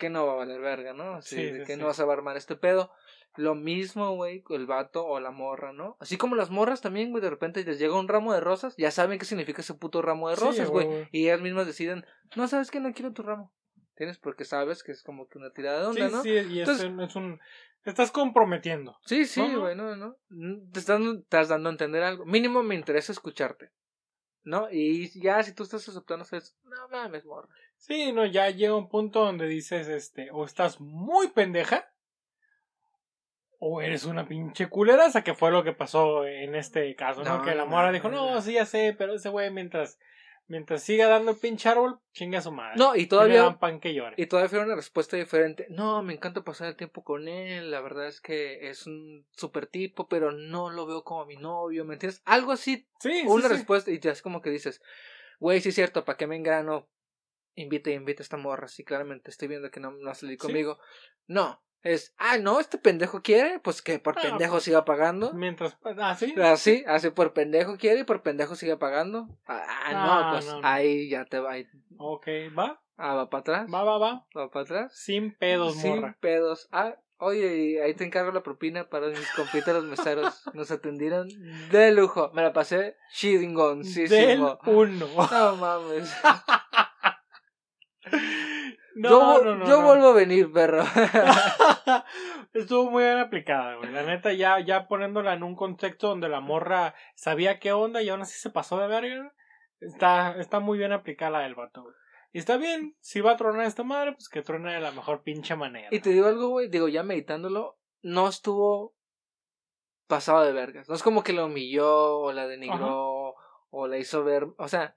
que no va a valer verga, ¿no? Así Sí, de sí, que sí. no vas a armar este pedo. Lo mismo, güey, el vato o la morra, ¿no? Así como las morras también, güey, de repente les llega un ramo de rosas, ya saben qué significa ese puto ramo de rosas, güey. y ellas mismas deciden, no, ¿sabes qué? No quiero tu ramo. ¿Tienes? Porque sabes que es como que una tirada de onda, Sí, ¿no? sí, y es, Entonces- es un. Te estás comprometiendo. Sí, sí, no. güey, no, no. Te estás, dando- estás dando a entender algo. Mínimo me interesa escucharte. ¿No? Y ya si tú estás aceptando, sabes, no mames, morra. Sí, no, ya llega un punto donde dices, este, o estás muy pendeja, o eres una pinche culeraza, que fue lo que pasó en este caso, ¿no? No, que la mora dijo, no, sí, ya sé, pero ese güey mientras, mientras siga dando el pinche árbol, chinga a su madre. No, y Y le todavía, dan pan que llore. y todavía fue una respuesta diferente. No, me encanta pasar el tiempo con él. La verdad es que es un super tipo, pero no lo veo como mi novio, ¿me entiendes? Algo así Sí, una sí, sí. respuesta y ya es como que dices, güey, sí es cierto, ¿para qué me engrano? Invita y invita a esta morra, sí, claramente estoy viendo que no, no va a salir Sí. conmigo. No, es, ah, no, este pendejo quiere, pues que por Ah, pendejo pues, siga pagando. Mientras, ah, sí. Así, así por pendejo quiere y por pendejo sigue pagando. Ah, Ah, no, pues no, no. ahí ya te va, ahí- Ok, va, ah, va para atrás, va, va, va. va para atrás. Sin pedos, Sin morra. pedos. Ah, oye, ahí te encargo la propina para mis compitas los meseros. Nos atendieron de lujo. Me la pasé Del chidingoncísimo. uno. No mames. No, yo no, no, yo vuelvo a venir, perro. Estuvo muy bien aplicada, güey. La neta, ya, ya poniéndola en un contexto donde la morra sabía qué onda y aún así se pasó de verga. Está, está muy bien aplicada la del vato, güey. Y está bien, si va a tronar esta madre, pues que truene de la mejor pinche manera. y te digo algo, güey, digo, ya meditándolo, no estuvo pasado de vergas. No es como que la humilló o la denigró o la hizo ver, o sea,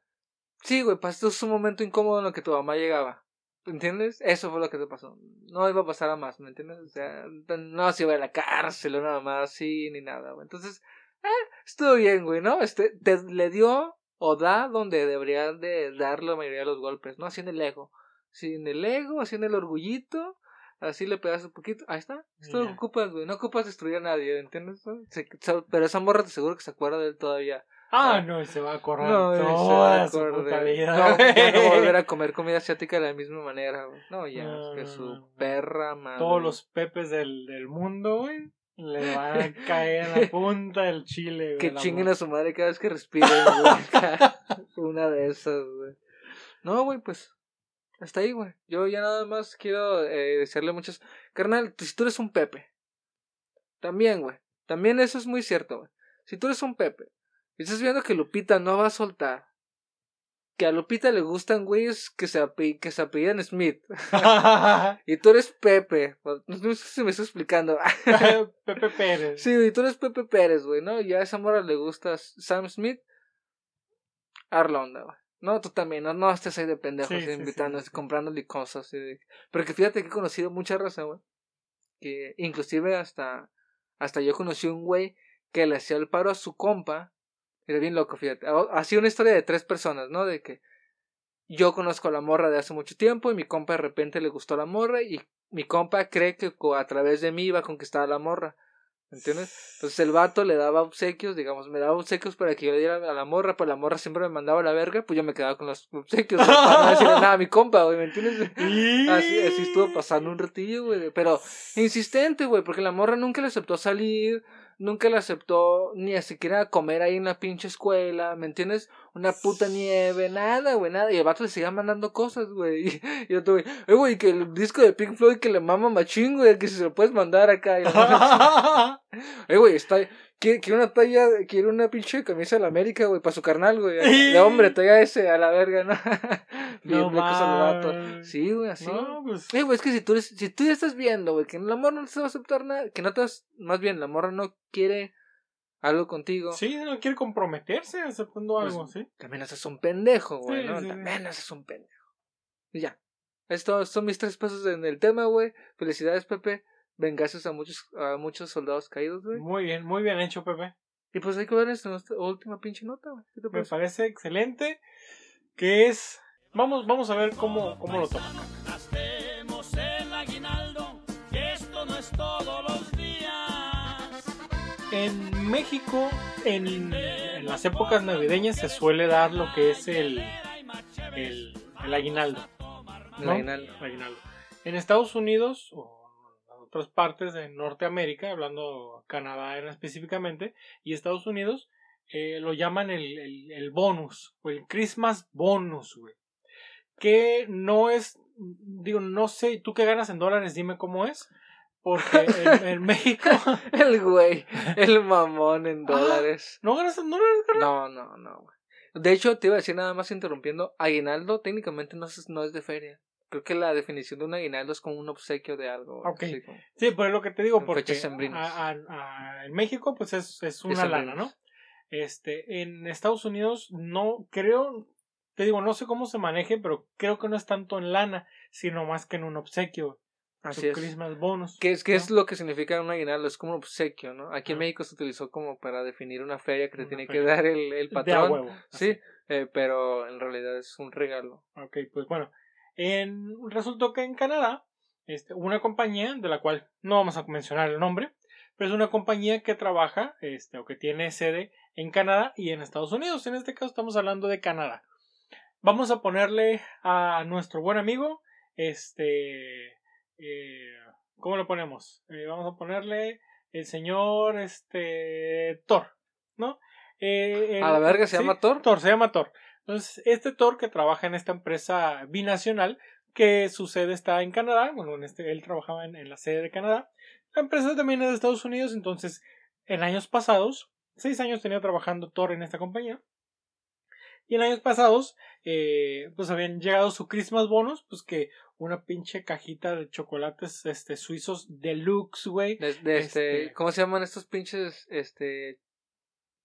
sí, güey, pasó un momento incómodo en lo que tu mamá llegaba. ¿Entiendes? Eso fue lo que te pasó. No iba a pasar a más, ¿me entiendes? O sea, no se iba a la cárcel o nada más así, ni nada, güey. Entonces, eh, estuvo bien, güey, ¿no? Este, te, le dio o da donde debería de dar la mayoría de los golpes, ¿no? Así en el ego. Así en el ego, así en el orgullito. Así le pegas un poquito. Ahí está. Esto que ocupas, güey. No ocupas destruir a nadie, ¿entiendes? Se- se- pero esa morra te aseguro que se acuerda de él todavía. Ah, no, y se va a acordar No, y se toda va a su acordar. puta vida. No, ya no a volver a comer comida asiática de la misma manera, güey. No, ya, No, es que su perra madre. Todos los pepes del, del mundo, güey, le van a caer en la punta del chile, güey. Que chinguen a su madre cada vez que respiren, güey. Una de esas, güey. No, güey, pues. Hasta ahí, güey. Yo ya nada más quiero eh, desearle muchas. Carnal, si tú eres un Pepe. También, güey. También eso es muy cierto, güey. Si tú eres un Pepe. Y estás viendo que Lupita no va a soltar. Que a Lupita le gustan güeyes que se, que se apellidan Smith. y tú eres Pepe. No sé si me estoy explicando. Pepe Pérez. Sí, güey, tú eres Pepe Pérez, güey, ¿no? Y a esa morra le gusta Sam Smith. Arla onda, güey. No, tú también, no, no estés ahí de pendejos, Sí, sí, invitando, sí, comprándole cosas. de- Pero que fíjate que he conocido mucha raza, güey. Que inclusive hasta, hasta yo conocí un güey que le hacía el paro a su compa. Era bien loco, fíjate. Hacía una historia de tres personas, ¿no? De que yo conozco a la morra de hace mucho tiempo y mi compa de repente le gustó la morra y mi compa cree que a través de mí iba a conquistar a la morra. ¿Entiendes? Entonces el vato le daba obsequios, digamos, me daba obsequios para que yo le diera a la morra, pues la morra siempre me mandaba a la verga, pues yo me quedaba con los obsequios, güey, para no decirle nada a mi compa, güey, ¿me entiendes? Así, así estuvo pasando un ratillo, güey. Pero insistente, güey, porque la morra nunca le aceptó salir, nunca le aceptó ni siquiera comer ahí en la pinche escuela, ¿me entiendes? Una puta nieve, nada, güey, nada. Y el vato le seguía mandando cosas, güey. Y yo, güey, eh, güey, que el disco de Pink Floyd que le mama machín, güey, que si se lo puedes mandar acá. Y eh, güey, está. Quiere, quiere una talla, quiere una pinche camisa de la América, güey, para su carnal, güey. De hombre, talla ese, a la verga, ¿no? Bien No. Sí, güey, así. No, pues. Eh, güey, es que si tú, eres- si tú ya estás viendo, güey, que la morra no te va a aceptar nada, que no te vas, más bien, la morra no quiere algo contigo, Sí, no quiere comprometerse aceptando Pues, algo, ¿sí? también haces un pendejo, güey, Sí, ¿no? sí, sí. también haces un pendejo. Y ya. Estos son mis tres pesos en el tema, güey. Felicidades, Pepe. Vengases a muchos, a muchos soldados caídos, güey. Muy bien, muy bien hecho, Pepe. Y pues hay que ver esta nuestra última pinche nota, güey. ¿Qué te Me parece? parece excelente. Que es. Vamos, vamos a ver cómo, cómo lo toman. En México, en, en las épocas navideñas, se suele dar lo que es el, el, el aguinaldo. ¿no? aguinaldo. Aguinaldo. En Estados Unidos o en otras partes de Norteamérica, hablando Canadá específicamente, y Estados Unidos, eh, lo llaman el, el, el bonus o el Christmas bonus, güey. Que no es, digo, no sé, tú que ganas en dólares, dime cómo es. Porque en, en México El güey, el mamón en Ah. dólares. no ganas en dólares. No, no, no, güey. De hecho, te iba a decir nada más interrumpiendo. Aguinaldo técnicamente no es, no es de feria. Creo que la definición de un aguinaldo es como un obsequio de algo. Ok. así como- Sí, pero es lo que te digo, porque a- a- a- en México pues es, es una lana, ¿no? Este, en Estados Unidos no creo, te digo, no sé cómo se maneje, pero creo que no es tanto en lana, sino más que en un obsequio. Así su es. Christmas bonus. ¿Qué es, qué ¿no? es lo que significa un aguinaldo? Es como un obsequio, ¿no? Aquí en Ah. México se utilizó como para definir una feria que te Una tiene feria. que dar el, el patrón. huevo. Sí, eh, pero en realidad es un regalo. Ok, pues bueno. En, resultó que en Canadá, este, una compañía de la cual no vamos a mencionar el nombre, pero es una compañía que trabaja, este, o que tiene sede en Canadá y en Estados Unidos. En este caso estamos hablando de Canadá. Vamos a ponerle a nuestro buen amigo, este, eh, ¿cómo lo ponemos? Eh, vamos a ponerle el señor, este, Thor, ¿no? Eh, el- ¿A la verga se sí, llama Thor? Thor, se llama Thor. Entonces, este Thor que trabaja en esta empresa binacional, que su sede está en Canadá. Bueno, en este, él trabajaba en, en la sede de Canadá. La empresa también es de Estados Unidos, entonces en años pasados, seis años tenía trabajando Thor en esta compañía. Y en años pasados, eh, pues habían llegado su Christmas bonus, pues que una pinche cajita de chocolates este, suizos deluxe, güey. De, de este, Este- ¿Cómo se llaman estos pinches este,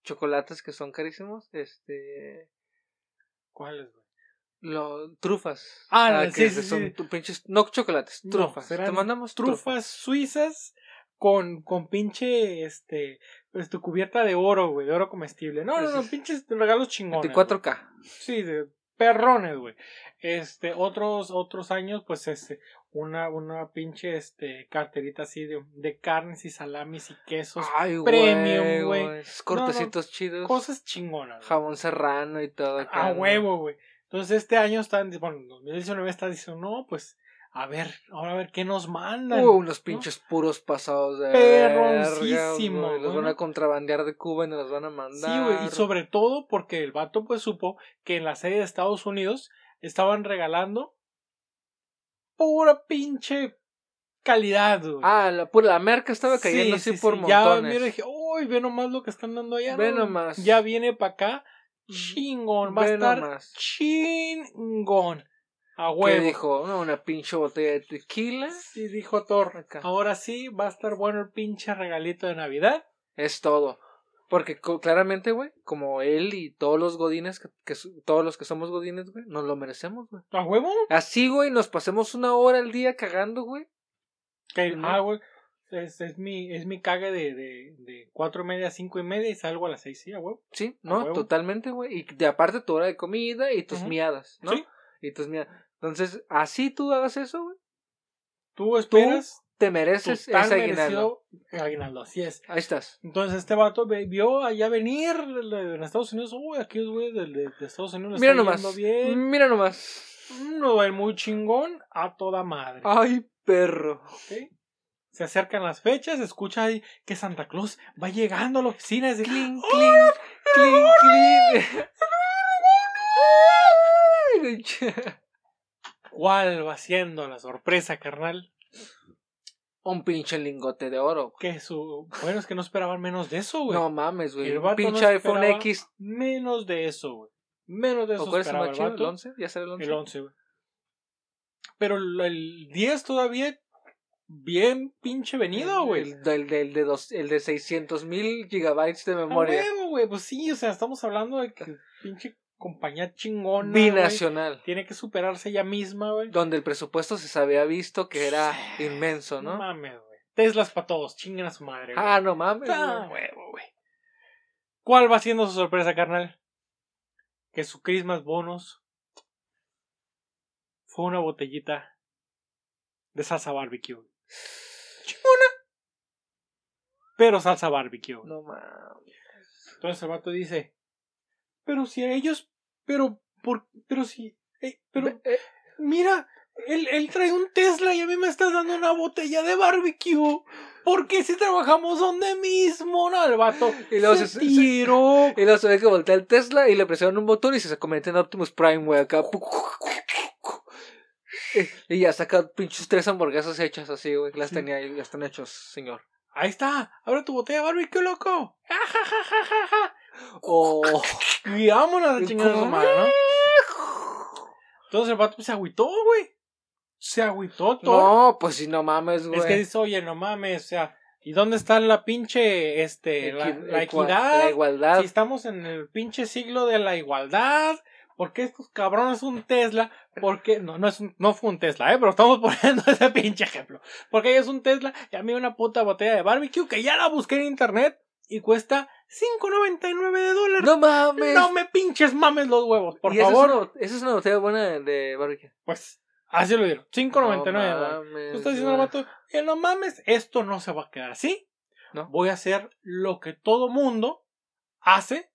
chocolates que son carísimos? Este. ¿Cuáles, güey? Lo, trufas. Ah, sí, que sí, son sí. pinches. No chocolates, No, trufas. Te mandamos Trufas trufas. suizas con, con pinche, este, pues, tu cubierta de oro, güey, de oro comestible. No, no, no, es- pinches regalos chingones. güey. 24K. Sí, de perrones, güey. Este, otros, otros años, pues, este, una, una pinche, este, carterita así de, de carnes y salamis y quesos. Ay, güey. premium, güey. Cortecitos chidos. Cosas chingonas. Jamón serrano y todo. acá, A huevo, güey. Entonces, este año están, bueno, en 2019 está diciendo, no, pues, a ver, ahora a ver qué nos mandan. Uh, unos pinches puros pasados de Perroncísimo, verga. Los van a contrabandear de Cuba y nos los van a mandar. Sí, güey, y sobre todo porque el vato pues supo que en la serie de Estados Unidos estaban regalando pura pinche calidad, güey. Ah, la, pura, la merca estaba cayendo Sí, así sí, por sí. Ya, montones. mira, dije, uy, ve nomás lo que están dando allá. Ve ¿no? nomás. Ya viene para acá, chingón, va a Ve estar nomás. chingón. A ¿Qué huevo. dijo? No, una pinche botella de tequila. Sí, dijo Thor. Acá. Ahora sí, va a estar bueno el pinche regalito de Navidad. Es todo. Porque claramente, güey, como él y todos los godines, que, todos los que somos godines, güey, nos lo merecemos, güey. ¿A huevo? Así, güey, nos pasemos una hora al día cagando, güey. Que, Ujú. Ah, güey. Es, es mi, es mi cague de, de, de cuatro y media a cinco y media y salgo a las seis, sí, a huevo. Sí, no, huevo. totalmente, güey. Y de aparte tu hora de comida y tus Ujú. miadas, ¿no? Sí. Y tus miadas. Entonces, así tú hagas eso, güey. Tú esperas Te tu mereces tan ese aguinaldo. aguinaldo, así es. Ahí estás. Entonces este vato vio allá venir de- de- en Estados Unidos, uy, aquí güey de, de, de Estados Unidos Mira está nomás. bien. Mira nomás. Uno va a ir muy chingón a toda madre. Ay, perro. ¿ok? Se acercan las fechas, escucha ahí que Santa Claus va llegando a la oficina y dice, Clink, clink, clink, clink. ¿cuál va siendo la sorpresa, carnal? Un pinche lingote de oro. Que su... Bueno, es que no esperaban menos de eso, güey. No mames, güey. El Un pinche no iPhone X. Menos de eso, güey. Menos de eso ¿O cuál es el más el chido? ¿El vato. 11? ¿Ya será el 11? El 11, güey. Pero el, el 10 todavía bien pinche venido, güey. El, del de dos- el de 600 mil gigabytes de A memoria. güey. Pues sí, o sea, estamos hablando de que pinche compañía chingona. Binacional. Tiene que superarse ella misma, güey. Donde el presupuesto se había visto que era inmenso, No ¿no? mames, güey. Teslas para todos, chinguen a su madre, güey. Ah, no mames. Ah, huevo, güey. ¿Cuál va siendo su sorpresa, carnal? Que su Christmas bonus fue una botellita de salsa barbecue. Chingona. Pero salsa barbecue. No mames. Entonces el vato dice, pero si ellos, pero, por, pero si, eh, pero, eh, mira, él, él trae un Tesla y a mí me estás dando una botella de barbecue. ¿Por qué si trabajamos donde mismo? No, el vato Y luego se se- se-. Y luego se ve que voltea el Tesla y le presionan un botón y se convierte en Optimus Prime, güey, acá. Y, y ya saca pinches tres hamburguesas hechas así, güey. Las Sí. tenía ahí, ya están hechos, señor. Ahí está, abre tu botella de barbecue, loco. Ja, ja, ja, ja, ja, ja. Oh. Y vámonos a chingar a su madre, ¿no? Entonces el vato se agüitó, güey. Se agüitó todo. No, pues si no mames, güey. Es que dice, oye, no mames, o sea, ¿y dónde está la pinche, este, la, la equidad? La igualdad. Si estamos en el pinche siglo de la igualdad, ¿por qué estos cabrones un Tesla? ¿Por qué? No, no es un- no fue un Tesla, eh, pero estamos poniendo ese pinche ejemplo. Porque es un Tesla y a mí una puta botella de barbecue que ya la busqué en internet y cuesta 5.99 de dólares. No mames. No me pinches mames los huevos, por Y favor. Es una, esa es una botella buena de, de barbecue. Pues, así lo dieron. 5.99 de No dólares. mames, Tú estás diciendo al güey. vato, que no mames, esto no se va a quedar así. No. Voy a hacer lo que todo mundo hace.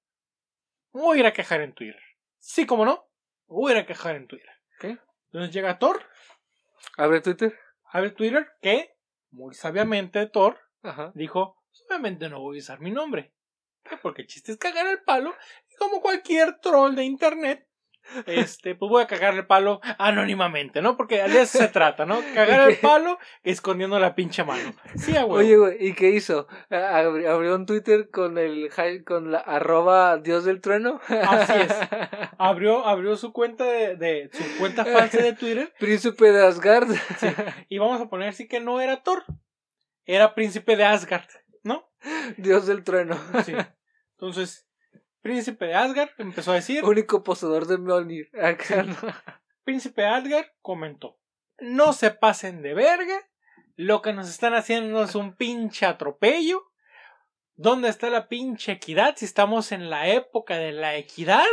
Voy a ir a quejar en Twitter. Sí, como no, voy a ir a quejar en Twitter. ¿Qué? Entonces llega Thor, Abre Twitter. abre Twitter, que, muy sabiamente Thor, Ajá. dijo, obviamente no voy a usar mi nombre. Porque el chiste es cagar el palo. Y como cualquier troll de internet, este, pues voy a cagarle el palo anónimamente, ¿no? Porque de eso se trata, ¿no? Cagar el palo escondiendo la pinche mano. Sí, huevo. Oye, güey, ¿y qué hizo? Abri- Abrió un Twitter con el con la arroba Dios del Trueno. Así es. Abrió, abrió su cuenta de, de- su cuenta falsa de Twitter Príncipe de Asgard. y vamos a poner sí que no era Thor, era príncipe de Asgard. Dios del Trueno. Sí. Entonces, príncipe de Asgard empezó a decir, Único poseedor de Mjolnir. Acá, ¿no? príncipe de Asgard comentó, no se pasen de verga, lo que nos están haciendo es un pinche atropello. ¿Dónde está la pinche equidad si estamos en la época de la equidad?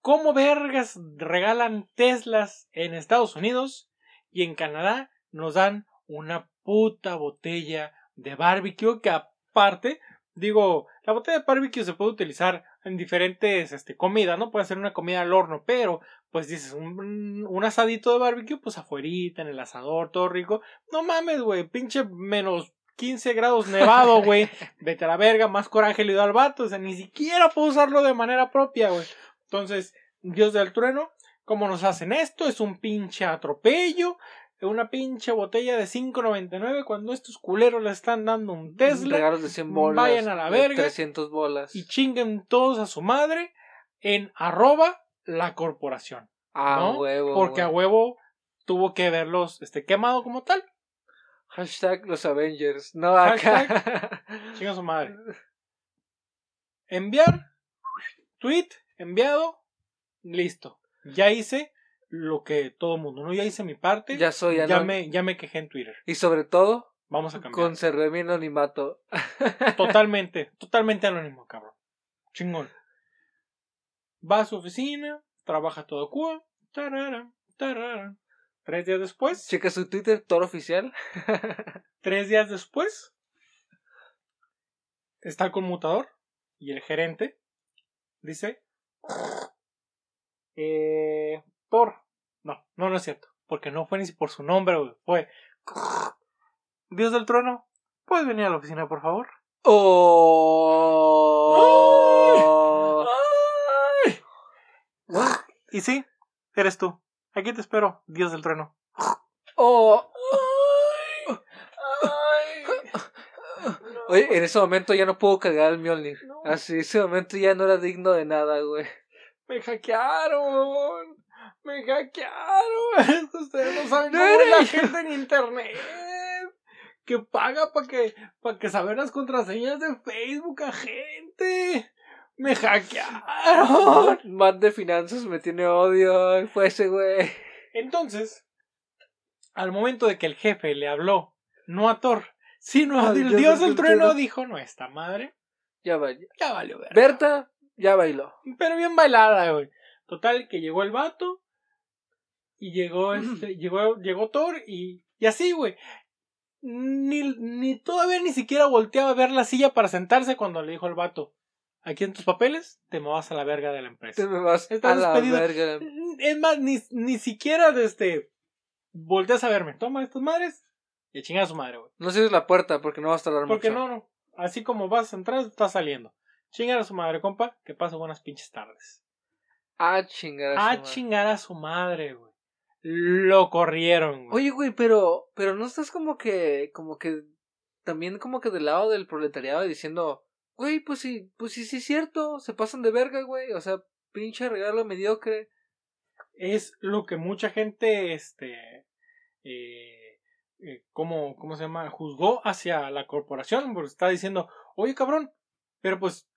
¿Cómo vergas regalan Teslas en Estados Unidos y en Canadá nos dan una puta botella de barbecue que aparte, digo, la botella de barbecue se puede utilizar en diferentes este, comidas, ¿no? Puede ser una comida al horno, pero pues dices, un, un asadito de barbecue, pues afuerita, en el asador, todo rico. No mames, güey, pinche menos 15 grados nevado, güey. Vete a la verga, más coraje le dio al vato, o sea, ni siquiera puedo usarlo de manera propia, güey. Entonces, Dios del trueno, ¿cómo nos hacen esto? Es un pinche atropello. Una pinche botella de 5.99 cuando estos culeros le están dando un Tesla. Regalos de 100 bolas. Vayan a la verga. 300 bolas. y chinguen todos a su madre en arroba la corporación. Ah, ¿no? huevo. Porque a huevo tuvo que verlos este, quemado como tal. Hashtag los Avengers. No, acá. Chinga su madre. Enviar. Tweet. Enviado. Listo. Ya hice lo que todo mundo, ¿no? Ya hice mi parte. ya soy ya, anónimo. me, ya me quejé en Twitter. Y sobre todo, Vamos a cambiar. conservé mi anonimato. Totalmente, totalmente anónimo, cabrón. Chingón. Va a su oficina, trabaja todo Cuba. Tarara, tarara. Tres días después. Checa su Twitter, Toro Oficial. Tres días después. Está el conmutador y el gerente dice. Eh. Thor. No, no, no es cierto. Porque no fue ni por su nombre, güey. Fue. Dios del trono. ¿Puedes venir a la oficina, por favor? Oh. ¡Ay! Y sí, eres tú. Aquí te espero, Dios del trueno. Oh. Oye, en ese momento ya no puedo cagar al Mjolnir. No. Así, ese momento ya no era digno de nada, güey. Me hackearon. Me hackearon. Ustedes no saben No cómo la gente en internet. Que paga para que, para que saber las contraseñas de Facebook a gente. Me hackearon. Matt de finanzas me tiene odio. Fue ese, güey. Entonces, al momento de que el jefe le habló, no a Thor, sino Al dios dios del trueno, trueno. dijo, no, esta madre, Ya vaya. ya valió ver. Berta ya bailó. Pero bien bailada, güey. Total, que llegó el vato. Y llegó este, llegó, llegó Thor y, y así, güey. Ni, ni todavía ni siquiera volteaba a ver la silla para sentarse cuando le dijo el vato. Aquí en tus papeles te me vas a la verga de la Te empresa. me vas Estás a la despedido. verga. Es más, ni, ni siquiera este volteas a verme. Toma estas madres y chinga a su madre, güey. No cierres la puerta porque no vas a tardar Porque mucho. no, no. Así como vas a entrar, estás saliendo. Chingar a su madre, compa. Que pase buenas pinches tardes. Ah, chingar. a su A madre. chingar a su madre, güey. Lo corrieron, güey. Oye, güey, pero, pero no estás como que, como que, también como que del lado del proletariado diciendo, güey, pues sí, pues sí, sí es cierto, se pasan de verga, güey, o sea, pinche regalo mediocre. Es lo que mucha gente, este, eh, eh, ¿cómo, ¿cómo se llama? Juzgó hacia la corporación, porque está diciendo, oye, cabrón, pero pues,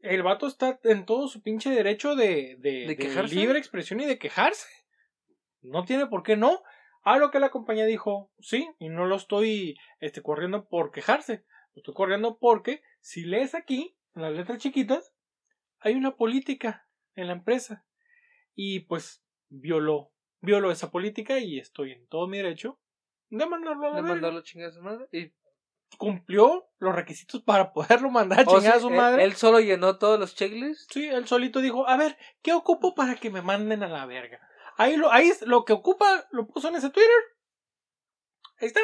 el vato está en todo su pinche derecho de, de, ¿De quejarse? libre expresión y de quejarse. No tiene por qué no. A lo que la compañía dijo, sí, y no lo estoy este, corriendo por quejarse. Lo estoy corriendo porque si lees aquí, en las letras chiquitas, hay una política en la empresa. Y pues violó, violó esa política y estoy en todo mi derecho de mandarlo a la De mandarlo a su madre. Y, Cumplió los requisitos para poderlo mandar a o chingar sea, a su él- madre. Él, solo llenó todos los checklists. Sí, él solito dijo, a ver, ¿qué ocupo para que me manden a la verga? Ahí lo, ahí es lo que ocupa, lo puso en ese Twitter. Ahí está.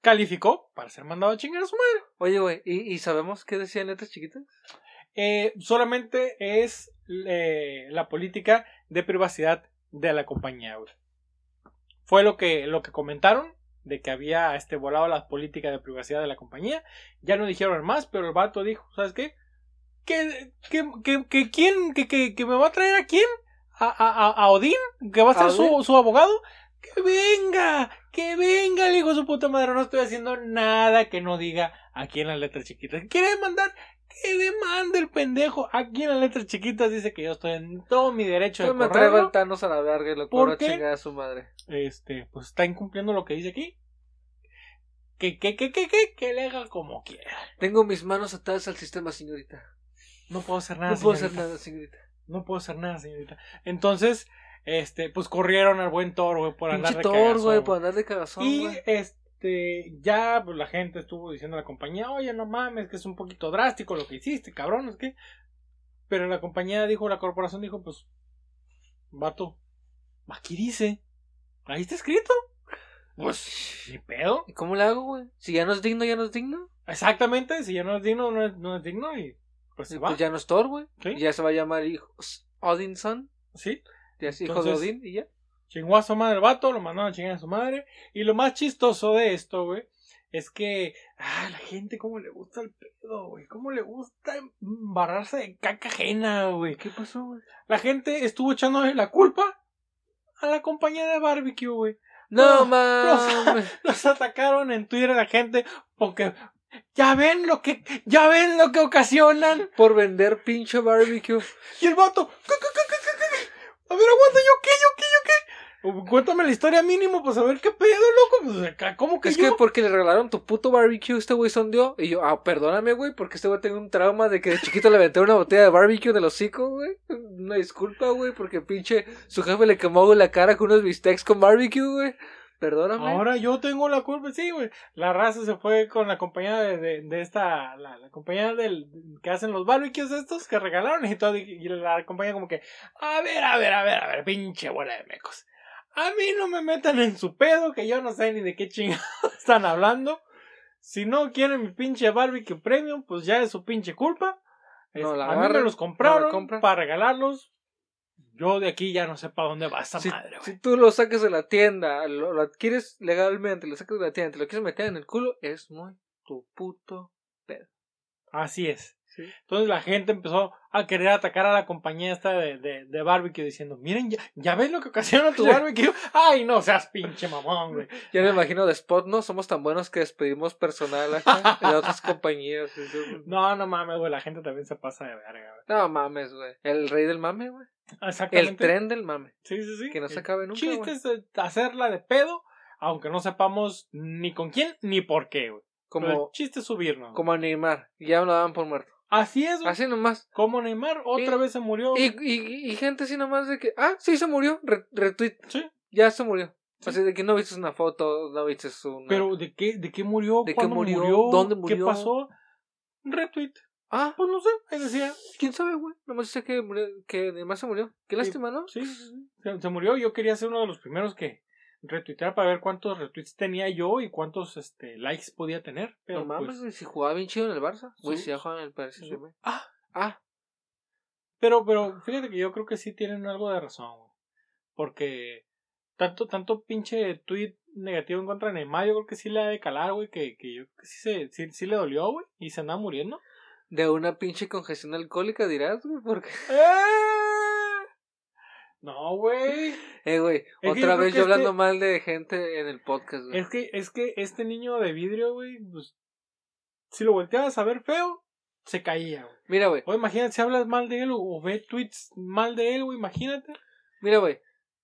Calificó para ser mandado a chingar a su madre. Oye, güey, ¿y, ¿y sabemos qué decían letras chiquitas? Eh, solamente es eh, la política de privacidad de la compañía, güey. Fue lo que, lo que comentaron, de que había este, volado la política de privacidad de la compañía. Ya no dijeron más, pero el vato dijo, ¿sabes qué? ¿Que, que, que, que quién? ¿Que, que, que me va a traer a quién? ¿A, a, a- Odín? ¿Que va a ser ¿A su, su abogado? ¡Que venga! ¡Que venga hijo de su puta madre! No estoy haciendo nada que no diga aquí en las letras chiquitas. ¿Quiere demandar? Que demande el pendejo. Aquí en las letras chiquitas dice que yo estoy en todo mi derecho de Yo me traigo correrlo. al Thanos a la verga y lo ¿Por corro a qué? chingar a su madre. Este, pues está incumpliendo lo que dice aquí. Que, que, que, que, que, que le haga como quiera. Tengo mis manos atadas al sistema, señorita. No puedo hacer nada. No puedo hacer nada, señorita. No puedo hacer nada, señorita. Entonces, este, pues corrieron al buen Thor, güey, por andar de cagazón, güey, por andar de cagazón, Y este, ya pues, la gente estuvo diciendo a la compañía, oye, no mames, que es un poquito drástico lo que hiciste, cabrón, es que. Pero la compañía dijo, la corporación dijo, pues, vato, aquí dice, ahí está escrito. Pues, ni pedo. ¿Y cómo le hago, güey? Si ya no es digno, ya no es digno. Exactamente, si ya no es digno, no es, no es digno y pues se Y va. Pues ya no es Thor, güey. Sí. Y Ya se va a llamar hijo Odinson. Sí, Ya es hijo de Odín y ya. chingó a su madre el vato, lo mandaron a chingar a su madre. Y lo más chistoso de esto, güey, es que, ah, la gente cómo le gusta el pedo, güey. Cómo le gusta embarrarse de caca ajena, güey. ¿Qué pasó, güey? La gente estuvo echándole la culpa a la compañía de barbecue, güey. No, No, mames. Los atacaron en Twitter la gente porque ya ven lo que, ya ven lo que ocasionan. Por vender pinche barbecue. Y el vato, "¿Qué, qué, qué, qué, qué, qué? a ver, aguanta, yo qué, yo qué, yo qué. Cuéntame la historia mínimo, pues a ver qué pedo, loco. Pues, acá, ¿Cómo que Es yo? que porque le regalaron tu puto barbecue, este güey sondeó. Y yo, ah, perdóname, güey, porque este güey tengo un trauma de que de chiquito le aventé una botella de barbecue en el hocico, güey. Una disculpa, güey, porque pinche su jefe le quemó la cara con unos bistecs con barbecue, güey. Perdóname. Ahora yo tengo la culpa, sí, güey. La raza se fue con la compañía de, de, de esta, la, la compañía del, que hacen los barbecues estos que regalaron y todo, y la compañía como que, a ver, a ver, a ver, a ver, pinche bola de mecos. A mí no me metan en su pedo, que yo no sé ni de qué chingados están hablando. Si no quieren mi pinche barbecue premium, pues ya es su pinche culpa. No la a mí me los compraron para regalarlos. Yo de aquí ya no sé para dónde va si, madre, güey. si tú lo sacas de la tienda, lo, lo adquieres legalmente, lo sacas de la tienda, te lo quieres meter en el culo, es muy tu puto pedo. Así es. ¿sí? Entonces la gente empezó a querer atacar a la compañía esta de, de, de barbecue diciendo, miren, ya, ya ves lo que ocasiona tu barbecue. Ay, no seas pinche mamón, güey. Ya me imagino de Spot, ¿no? Somos tan buenos que despedimos personal acá de otras compañías. No, no mames, güey, la gente también se pasa de verga, güey. No mames, güey. El rey del mame, güey. Exactamente. El tren del mame. Sí, sí, sí. que no se acabe nunca, chiste güey. es hacerla de pedo, aunque no sepamos ni con quién ni por qué, güey. Pero el Como, chiste es subirnos. como a Neymar. Ya lo daban por muerto. Así es, güey. Así nomás. Como Neymar otra Y- vez se murió. Y, y, y gente así nomás de que, ah, sí se murió. Re- retweet. Sí. Ya se murió. Sí. Así de que no viste una foto, no viste una. Pero ¿de qué, de qué murió? ¿De qué ¿Cuándo murió? murió? ¿Dónde ¿Qué murió? pasó? Un retweet. Ah, Pues no sé, ahí decía. quién sabe, güey. Nomás sé que, murió- que Neymar se murió. Qué lástima, ¿no? Sí, sí, sí. Se, se murió. Yo quería ser uno de los primeros que retuitear para ver cuántos retweets tenía yo y cuántos este, likes podía tener. Pero no mames, pues, si jugaba bien chido en el Barça. Güey, Sí. si ya jugaba en el Paris. Ah. Ah, pero, pero fíjate que yo creo que sí tienen algo de razón. güey. Porque tanto, tanto pinche tweet negativo en contra de Neymar, yo creo que sí le ha de calar, güey, que, que yo creo que sí, se, sí, sí le dolió, güey, y se andaba muriendo. De una pinche congestión alcohólica dirás, güey, porque... ¡Eh! No, güey. Eh, güey, otra vez yo hablando este- mal de gente en el podcast, güey. Es que, es que este niño de vidrio, güey, pues, si lo volteabas a ver feo, se caía, güey. Mira, güey, O imagínate si hablas mal de él o, o ve tweets mal de él, güey, imagínate. mira, güey.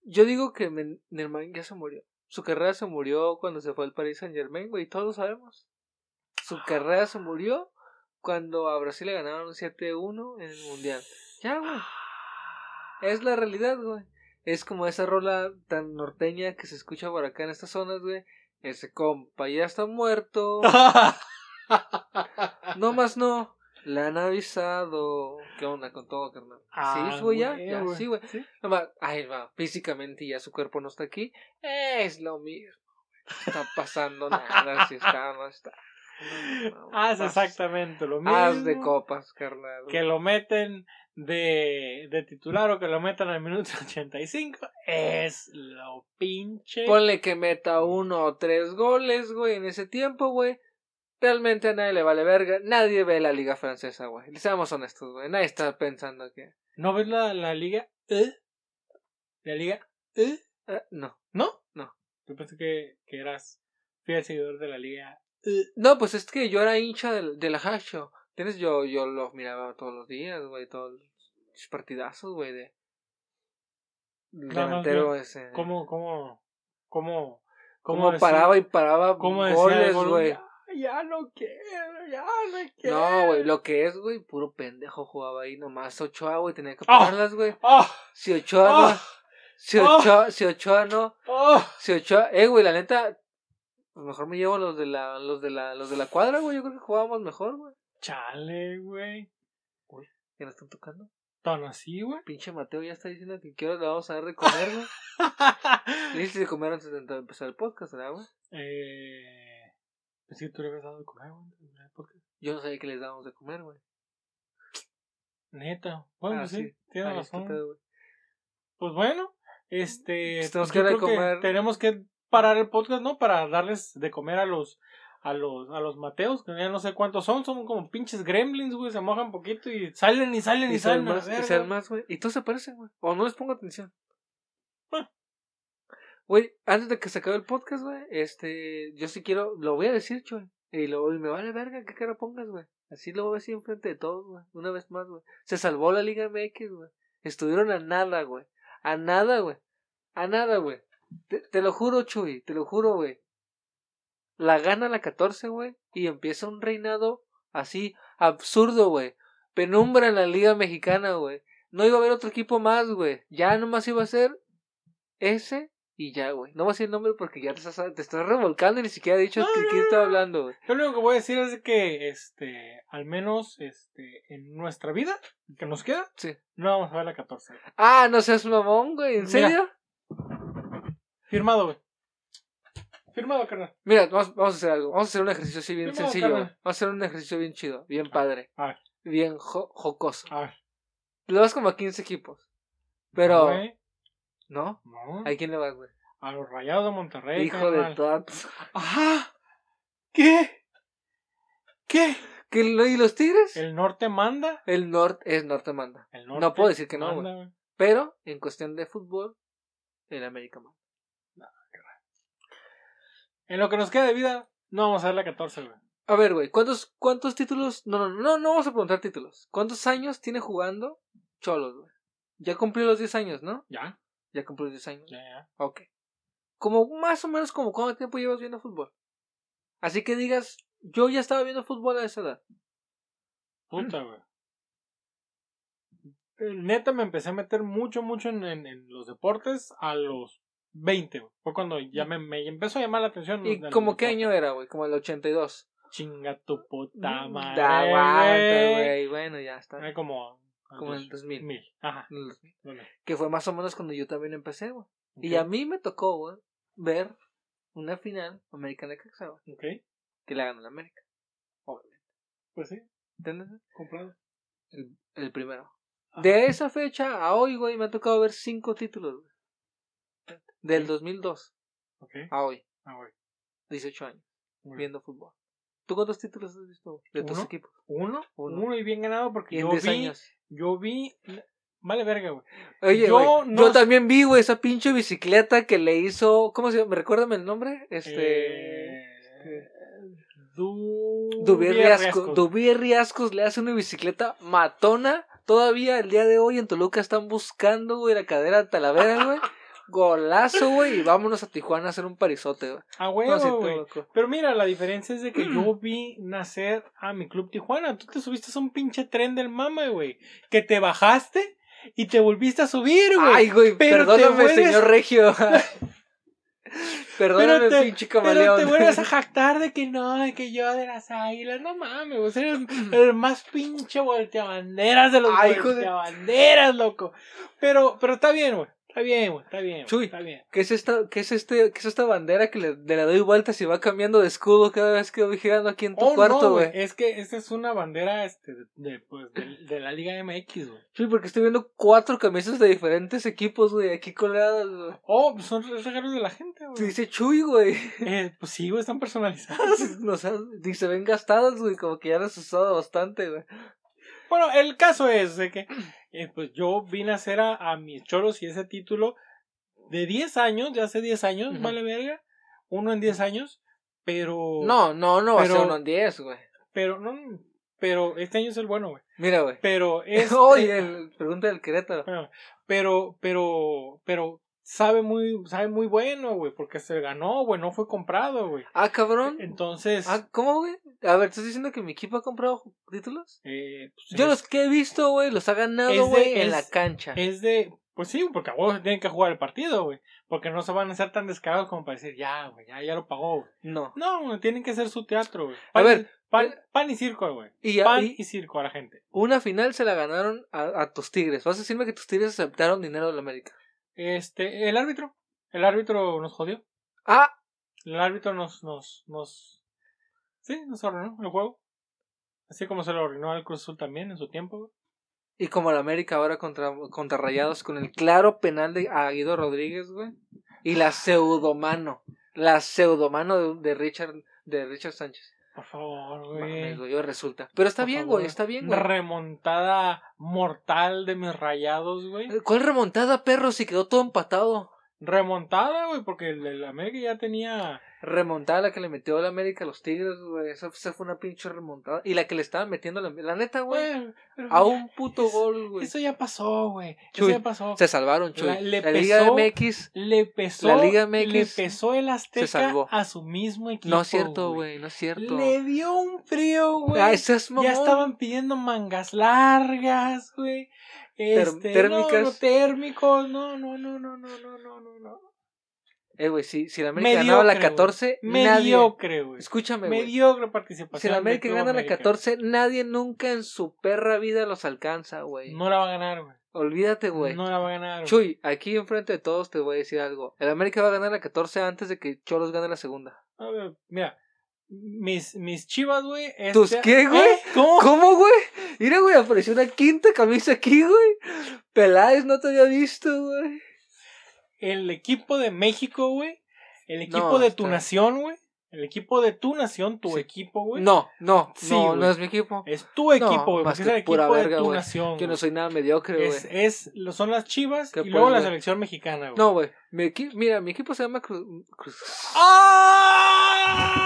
Yo digo que Neymar ya se murió. Su carrera se murió cuando se fue al Paris Saint Germain, güey, todos lo sabemos. Su carrera se murió cuando a Brasil le ganaron 7-1 en el Mundial. Ya, güey. Es la realidad, güey. Es como esa rola tan norteña que se escucha por acá en estas zonas, güey. Ese compa ya está muerto. No más no. Le han avisado. ¿Qué onda con todo, carnal? Ah, sí, güey, ya. ya, sí, güey. Sí. No más, ay, va. Físicamente ya su cuerpo no está aquí. Es lo mismo. No está pasando nada. Si está, no está. Haz- exactamente lo mismo. Haz de copas, carnal. Que lo meten de, de titular o que lo metan al minuto 85 es lo pinche. Ponle que meta uno o tres goles, güey, en ese tiempo, güey. Realmente a nadie le vale verga. Nadie ve la liga francesa, güey. Seamos honestos, güey. Nadie está pensando que... ¿No ves la, la liga? ¿Eh? ¿La liga? ¿Eh? Eh, no. ¿No? No. Yo pensé que, que eras fiel seguidor de la liga. No, pues es que yo era hincha del, de la Hacho. ¿Tienes? Yo, yo los miraba todos los días, güey. Todos los partidazos, güey, de... No, delantero no. ese. ¿Cómo, cómo, cómo, Cómo decía- paraba y paraba cómo goles, güey. Ya, ya no quiero, ya no quiero. No, güey, lo que es, güey, puro pendejo jugaba ahí nomás Ochoa, güey, tenía que Ah. pararlas, güey. ¡Ah! Si Ochoa no, ¡Ah! si Ah. Ochoa, si Ochoa no, ¡Ah! si Ochoa, eh, güey, la neta, pues mejor me llevo los de la, los de la, los de la cuadra, güey, yo creo que jugábamos mejor, güey. Chale, güey. ¿Ya nos están tocando? Tan así, güey. Pinche Mateo ya está diciendo que quiero le vamos a dar de comer, güey. Le dices de comer antes de empezar el podcast, ¿verdad, güey? eh. Pensé que tú le habías dado de comer, güey. Yo no sabía que les dábamos de comer, güey. Neta. Bueno, Ah, pues sí, sí. tienes razón. Pues bueno, este. Tenemos pues que comer. tenemos que parar el podcast, ¿no? Para darles de comer a los. A los, a los Mateos, que ya no sé cuántos son, son como pinches gremlins, güey, se mojan poquito y salen y salen y, Y salen. más, y sean más, güey. Y todos se parecen, güey. O no les pongo atención. Ah. Güey, antes de que se acabe el podcast, güey, este, yo sí quiero, lo voy a decir, chuy. Y, lo, y me vale verga qué cara pongas, güey. Así lo voy a decir enfrente de todos, güey. Una vez más, güey. Se salvó la Liga MX, güey. Estuvieron a nada, güey. A nada, güey. A nada, güey. Te, te lo juro, Chuy. Te lo juro, güey. La gana la 14, güey. Y empieza un reinado así absurdo, güey. Penumbra en la Liga Mexicana, güey. No iba a haber otro equipo más, güey. Ya nomás iba a ser ese y ya, güey. No voy a decir el nombre porque ya te estás, te estás revolcando y ni siquiera he dicho No, de no, estaba hablando, güey. Yo lo único que voy a decir es que, este, al menos, este, en nuestra vida, que nos queda, Sí. no vamos a ver la 14. Ah, no seas mamón, güey. ¿En Mira. serio? Firmado, güey. Firmado, carnal. Mira, vamos, vamos a hacer algo. Vamos a hacer un ejercicio así bien sencillo, carnal. Vamos a hacer un ejercicio bien chido, bien padre. A ver, Bien jo- jocoso. a ver. Le vas como a 15 equipos. Pero, Güey, ¿no? no. ¿A quién le vas, güey? A los rayados de Monterrey. Hijo de toda... ¡Ajá! ¿Qué? ¿Qué? ¿Qué, lo- ¿Y los Tigres? ¿El norte manda? El norte es norte manda. El norte No puedo decir que no, manda, güey. Pero, en cuestión de fútbol, el América manda. En lo que nos queda de vida, no vamos a ver la 14, güey. A ver, güey, ¿cuántos, ¿cuántos títulos? No, no, no, no vamos a preguntar títulos. ¿Cuántos años tiene jugando Cholos, güey? Ya cumplió los 10 años, ¿no? Ya, Ya cumplió los 10 años. ya, ya. Ok. Como más o menos como cuánto tiempo llevas viendo fútbol. Así que digas, yo ya estaba viendo fútbol a esa edad. Puta, güey. Eh, Neta, me empecé a meter mucho, mucho en, en- en los deportes a los 20, güey. Fue cuando ya me, me empezó a llamar la atención. ¿Y como qué año era, güey? Como el 82. Chinga tu puta Mm, madre. da, aguanta, güey. Bueno, ya está. Era como. Como en el 2000. mil. Ajá. En el 2000. Bueno, Que fue más o menos cuando yo también empecé, güey. Y ok, a mí me tocó, güey, ver una final americana que güey, Ok, que la ganó la América. Obviamente. pues sí, ¿Entiendes? comprado. El, el primero. Ah. De esa fecha a hoy, güey, me ha tocado ver cinco títulos, güey. Del Ok. 2002 Ok, a hoy, ah, güey. 18 años, Muy bien. viendo fútbol. ¿Tú cuántos títulos has visto de tus Uno. equipos? Uno, Uno. uno, y bien ganado porque yo 10 vi, años. yo vi, vale verga, güey. Oye, Yo no yo también vi, güey, esa pinche bicicleta que le hizo. ¿Cómo se llama? Recuérdame el nombre. Este. Eh, Du... Riascos. Riascos. Dubier Riascos le hace una bicicleta matona. Todavía el día de hoy en Toluca están buscando, güey, la cadera de Talavera, güey. Golazo, güey. Y vámonos a Tijuana a hacer un parizote, güey. A No, huevo, güey. loco. Pero mira, la diferencia es de que yo vi nacer a mi club Tijuana. Tú te subiste a un pinche tren del mama, güey. Que te bajaste y te volviste a subir, güey. Ay, güey, Pero perdóname, vuelves- señor Regio. perdóname, Pero te, pinche pero camaleón. te vuelves a jactar de que no, de que yo de las águilas, no mames, vos eres el más pinche volteabanderas de los Ay, hijo de- volteabanderas, loco. Pero, pero está bien, güey. Está bien, güey, está bien. Chuy. Está bien. ¿Qué es esta, qué es este, qué es esta bandera que le, le doy vueltas y va cambiando de escudo cada vez que voy girando aquí en tu Oh, cuarto, no, güey? Es que esta es una bandera este, de, de, pues, de, de la Liga MX, güey. Sí, porque estoy viendo cuatro camisas de diferentes equipos, güey, aquí colgadas, güey. Oh, pues son regalos de la gente, güey. Dice Chuy, güey. Eh, pues sí, güey, están personalizadas. No sé, y se ven gastadas, güey, como que ya las has usado bastante, güey. Bueno, el caso es de que eh, pues yo vine a hacer a, a mis choros y ese título de 10 años, de hace 10 años, Ujú. vale verga, uno en 10 años, pero... No, no, no va a Pero- ser uno en 10, güey. Pero, no, pero este año es el bueno, güey. Mira, güey. Pero es... Oye, el, pregunta del Querétaro. Pero, pero, pero sabe muy, sabe muy bueno, güey, porque se ganó, güey, no fue comprado, güey. Ah, cabrón. Entonces, Ah, ¿cómo, güey? A ver, ¿estás diciendo que mi equipo ha comprado títulos? eh, pues, Yo es, los que he visto, güey, los ha ganado, güey, en la cancha. es de, pues sí, porque a vos tienen que jugar el partido, güey, porque no se van a ser tan descarados como para decir, ya, güey, ya, ya lo pagó, güey. No. No, tienen que hacer su teatro, güey. A ver, pan, eh, pan y circo, güey. Y, ya- Pan y y circo a la gente. una final se la ganaron a, a tus Tigres. ¿Vas a decirme que tus Tigres aceptaron dinero de la América? Este, el árbitro, el árbitro nos jodió. Ah, El árbitro nos, nos, nos, sí, nos arruinó el juego. Así como se lo arruinó al Cruz Azul también en su tiempo, y como la América ahora contra, contra Rayados con el claro penal de a Guido Rodríguez, güey. Y la pseudomano. La pseudomano de, de Richard de Richard Sánchez. Por favor, güey. Güey, resulta. Pero está Por bien, favor. güey, está bien, güey. Remontada mortal de mis rayados, güey. ¿Cuál remontada, perro? Si quedó todo empatado. Remontada, güey, porque el, el América ya tenía remontada la que le metió la América a los Tigres, güey. Esa, esa, fue una pinche remontada. Y la que le estaban metiendo la, la neta, güey. A un puto gol, güey. Eso ya pasó, güey. Eso ya pasó. Se salvaron, Chuy. La, la Liga MX. Le pesó. La Liga MX. Le pesó el Azteca a su mismo equipo. No es cierto, güey. No es cierto. Le dio un frío, güey. Ah, ya estaban pidiendo mangas largas, güey. Este, térmicas. No, térmicos. No, no, no, no, no, no, no, no. Eh, güey, si, si la América ganaba la Mediocre, 14, nadie. Mediocre, güey. Escúchame, güey. Mediocre participación. Si la América gana la América. 14, nadie nunca en su perra vida los alcanza, güey. No la va a ganar, güey. Olvídate, güey. No la va a ganar. güey. Chuy, aquí enfrente de todos te voy a decir algo. El América va a ganar la 14 antes de que Cholos gane la segunda. A ver, mira. Mis, mis chivas, güey. este- ¿Tus qué, güey? ¿Eh? ¿Cómo? ¿Cómo, güey? Mira, güey, apareció una quinta camisa aquí, güey. Peláez no te había visto, güey. El equipo de México, güey. El equipo No, de tu está- nación, güey. El equipo de tu nación, tu Sí. equipo, güey. No, no, Sí, no, no es mi equipo. Es tu equipo, güey. porque es que el pura equipo verga, de tu nación. Yo no soy nada mediocre, güey. es, es, son las chivas ¿Qué y luego la selección mexicana, güey. No, güey. Mi Mira, mi equipo se llama Cruz. Cruz- ¡Ah!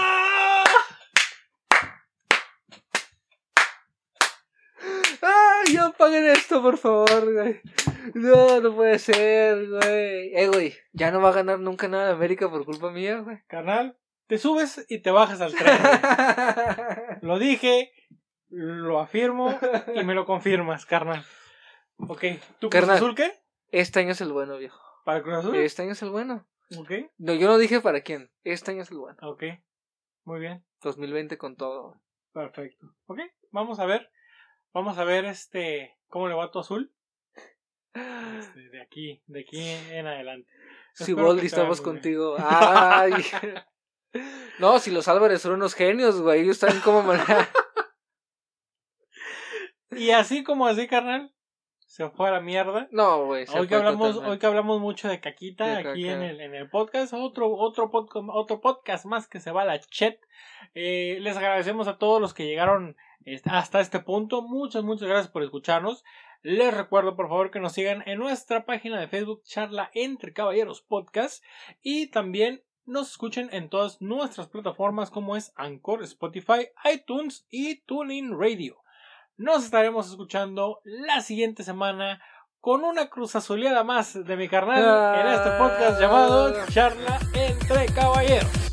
¡Ay, ya paguen esto, por favor, güey! No, no puede ser, güey. Eh, güey, ya no va a ganar nunca nada de América por culpa mía, güey. Carnal, te subes y te bajas al tren. güey. Lo dije, lo afirmo y me lo confirmas, carnal. Ok, ¿tú Cruz. Azul qué? Este año es el bueno, viejo. ¿Para Cruz Azul? Este año es el bueno. Ok, No, yo no dije para quién. Este año es el bueno. ok. Muy bien, 2020 con todo. perfecto. Ok, vamos a ver. Vamos a ver este cómo le va a tu azul. Este, de aquí, de aquí en adelante. Si Boldi, estamos bien. contigo. Ay. No, si los Álvarez son unos genios, güey. Ellos saben cómo manejar. Y así como así, carnal, se fue a la mierda. No, güey. Hoy que hablamos, totalmente. hoy que hablamos mucho de caquita De aquí caca. en el, en el podcast, otro, otro podcast, otro podcast más que se va a la chat. Eh, les agradecemos a todos los que llegaron este, hasta este punto. Muchas, muchas gracias por escucharnos. Les recuerdo por favor que nos sigan en nuestra página de Facebook Charla entre Caballeros Podcast y también nos escuchen en todas nuestras plataformas como es Anchor, Spotify, iTunes y Tuning Radio. Nos estaremos escuchando la siguiente semana con una cruz azuleada más de mi carnal en este podcast llamado Charla entre Caballeros.